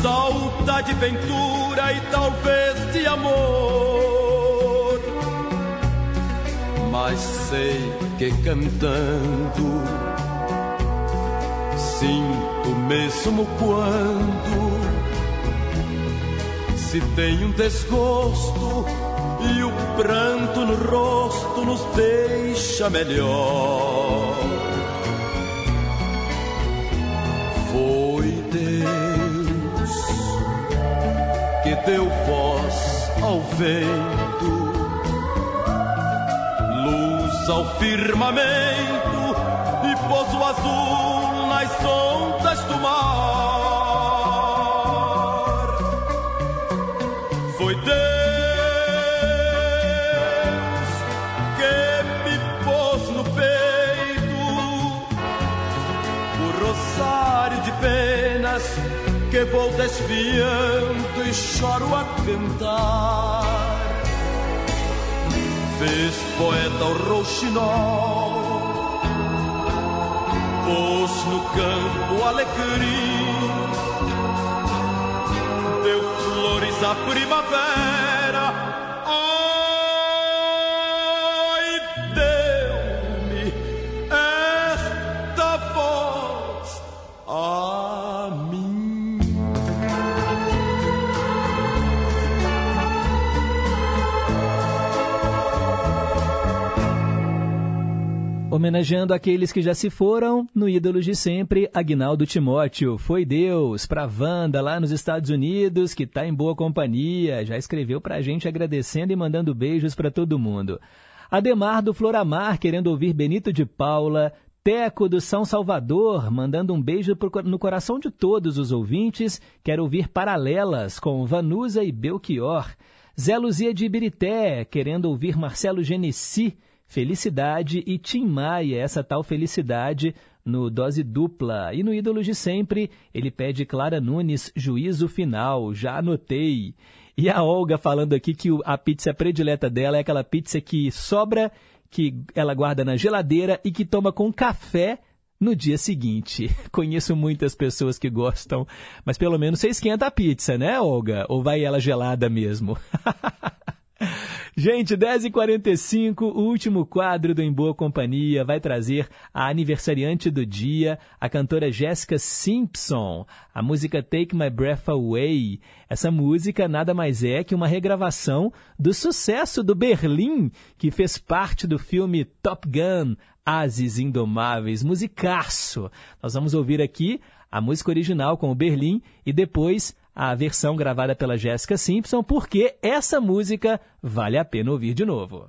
saudade, ventura e talvez de amor. Mas sei que cantando sinto mesmo quando se tem um desgosto e o pranto no rosto nos deixa melhor. Deu voz ao vento, luz ao firmamento e pôs o azul nas ondas do mar. Foi Deus que me pôs no peito o rosário de penas que vou desviando e choro a cantar. Fez poeta o rouxinol, pôs no campo alecrim, deu flores à primavera. Homenageando aqueles que já se foram, no Ídolos de Sempre, Agnaldo Timóteo. Foi Deus, pra Wanda lá nos Estados Unidos, que tá em boa companhia. Já escreveu pra gente agradecendo e mandando beijos pra todo mundo. Ademar do Floramar, querendo ouvir Benito de Paula. Teco do São Salvador, mandando um beijo no coração de todos os ouvintes. Quero ouvir Paralelas com Vanusa e Belchior. Zé Luzia de Ibirité, querendo ouvir Marcelo Genesi. Felicidade e Tim Maia, essa tal felicidade no Dose Dupla. E no Ídolos de Sempre, ele pede Clara Nunes, Juízo Final, já anotei. E a Olga falando aqui que a pizza predileta dela é aquela pizza que sobra, que ela guarda na geladeira e que toma com café no dia seguinte. [LAUGHS] Conheço muitas pessoas que gostam, mas pelo menos você esquenta a pizza, né, Olga? Ou vai ela gelada mesmo? [LAUGHS] Gente, 10h45, o último quadro do Em Boa Companhia vai trazer a aniversariante do dia, a cantora Jessica Simpson. A música Take My Breath Away. Essa música nada mais é que uma regravação do sucesso do Berlim, que fez parte do filme Top Gun, Ases Indomáveis, musicaço. Nós vamos ouvir aqui a música original com o Berlim e depois a versão gravada pela Jessica Simpson, porque essa música vale a pena ouvir de novo.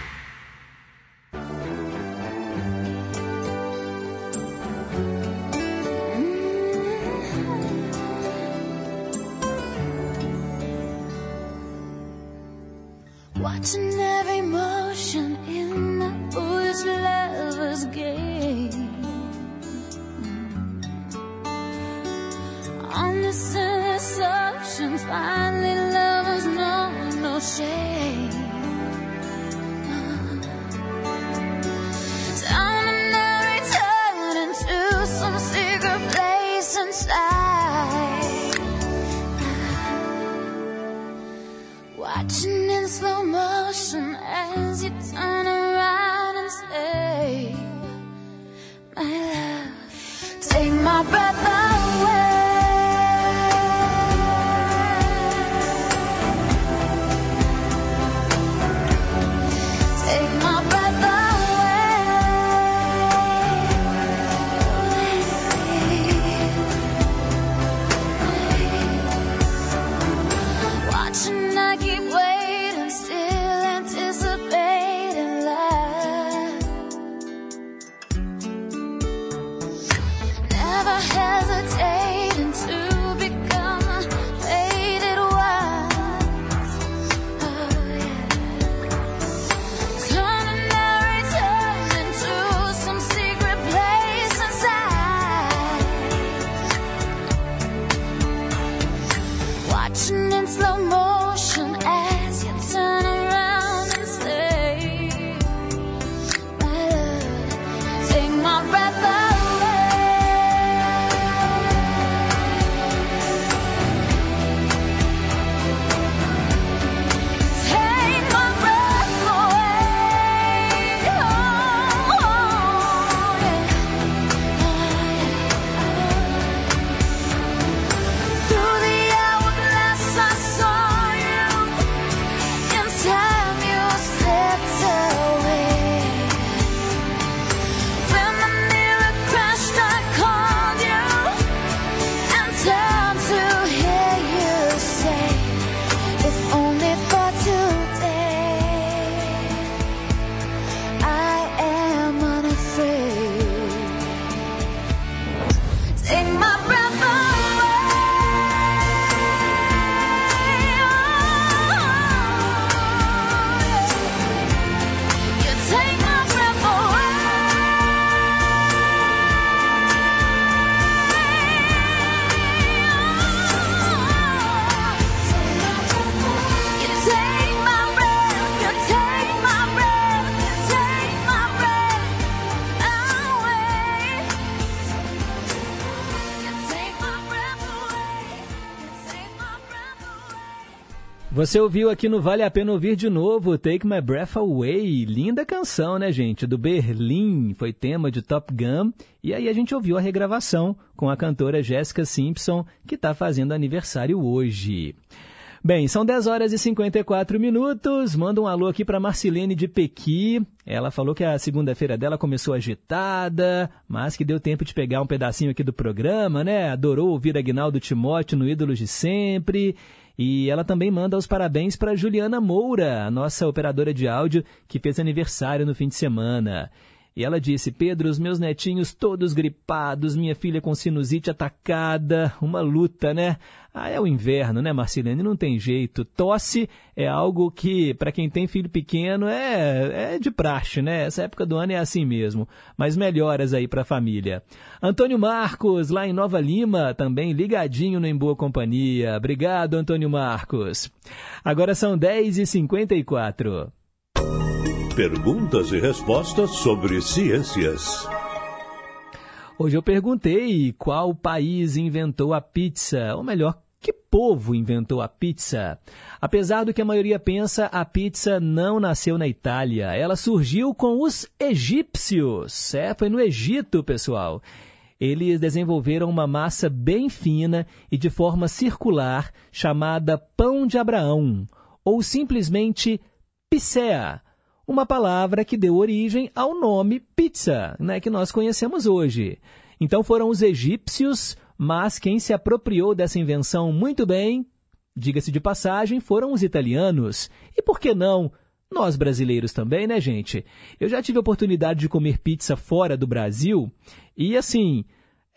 Você ouviu aqui no Vale a Pena Ouvir de novo Take My Breath Away. Linda canção, né, gente? Do Berlim. Foi tema de Top Gun. E aí a gente ouviu a regravação com a cantora Jessica Simpson, que está fazendo aniversário hoje. Bem, são 10 horas e 54 minutos. Manda um alô aqui para Marcilene de Pequi. Ela falou que a segunda-feira dela começou agitada, mas que deu tempo de pegar um pedacinho aqui do programa, né? Adorou ouvir Agnaldo Timóteo no Ídolos de Sempre. E ela também manda os parabéns para Juliana Moura, a nossa operadora de áudio, que fez aniversário no fim de semana. E ela disse: Pedro, os meus netinhos todos gripados, minha filha com sinusite atacada, uma luta, né? Ah, é o inverno, né, Marcelene? Não tem jeito. Tosse é algo que, para quem tem filho pequeno, é, é de praxe, né? Essa época do ano é assim mesmo. Mas melhoras aí para a família. Antônio Marcos, lá em Nova Lima, também ligadinho no Em Boa Companhia. Obrigado, Antônio Marcos. Agora são 10h54. Perguntas e respostas sobre ciências. Hoje eu perguntei qual país inventou a pizza, ou melhor, que povo inventou a pizza? Apesar do que a maioria pensa, a pizza não nasceu na Itália. Ela surgiu com os egípcios. É, foi no Egito, pessoal. Eles desenvolveram uma massa bem fina e de forma circular chamada pão de Abraão, ou simplesmente picea, uma palavra que deu origem ao nome pizza, né, que nós conhecemos hoje. Então foram os egípcios mas quem se apropriou dessa invenção muito bem, diga-se de passagem, foram os italianos. E por que não nós brasileiros também, né, gente? Eu já tive a oportunidade de comer pizza fora do Brasil e assim,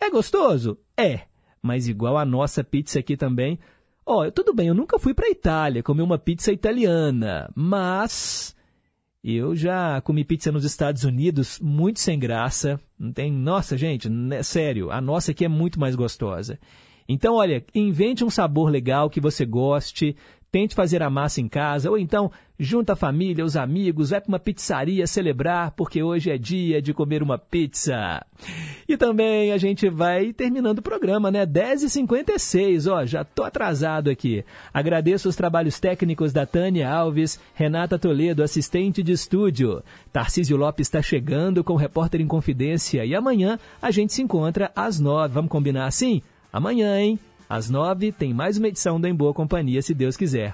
é gostoso? É, mas igual a nossa pizza aqui também. Ó, oh, tudo bem, eu nunca fui para a Itália comer uma pizza italiana, mas eu já comi pizza nos Estados Unidos, muito sem graça. Não tem, nossa, gente, né, sério, a nossa aqui é muito mais gostosa. Então, olha, invente um sabor legal que você goste, Tente fazer a massa em casa, ou então junta a família, os amigos, vai para uma pizzaria celebrar, porque hoje é dia de comer uma pizza. E também a gente vai terminando o programa, né? 10h56, ó, já tô atrasado aqui. Agradeço os trabalhos técnicos da Tânia Alves, Renata Toledo, assistente de estúdio. Tarcísio Lopes está chegando com o Repórter em Confidência e amanhã a gente se encontra às nove. Vamos combinar assim? Amanhã, hein? Às nove tem mais uma edição do Em Boa Companhia, se Deus quiser.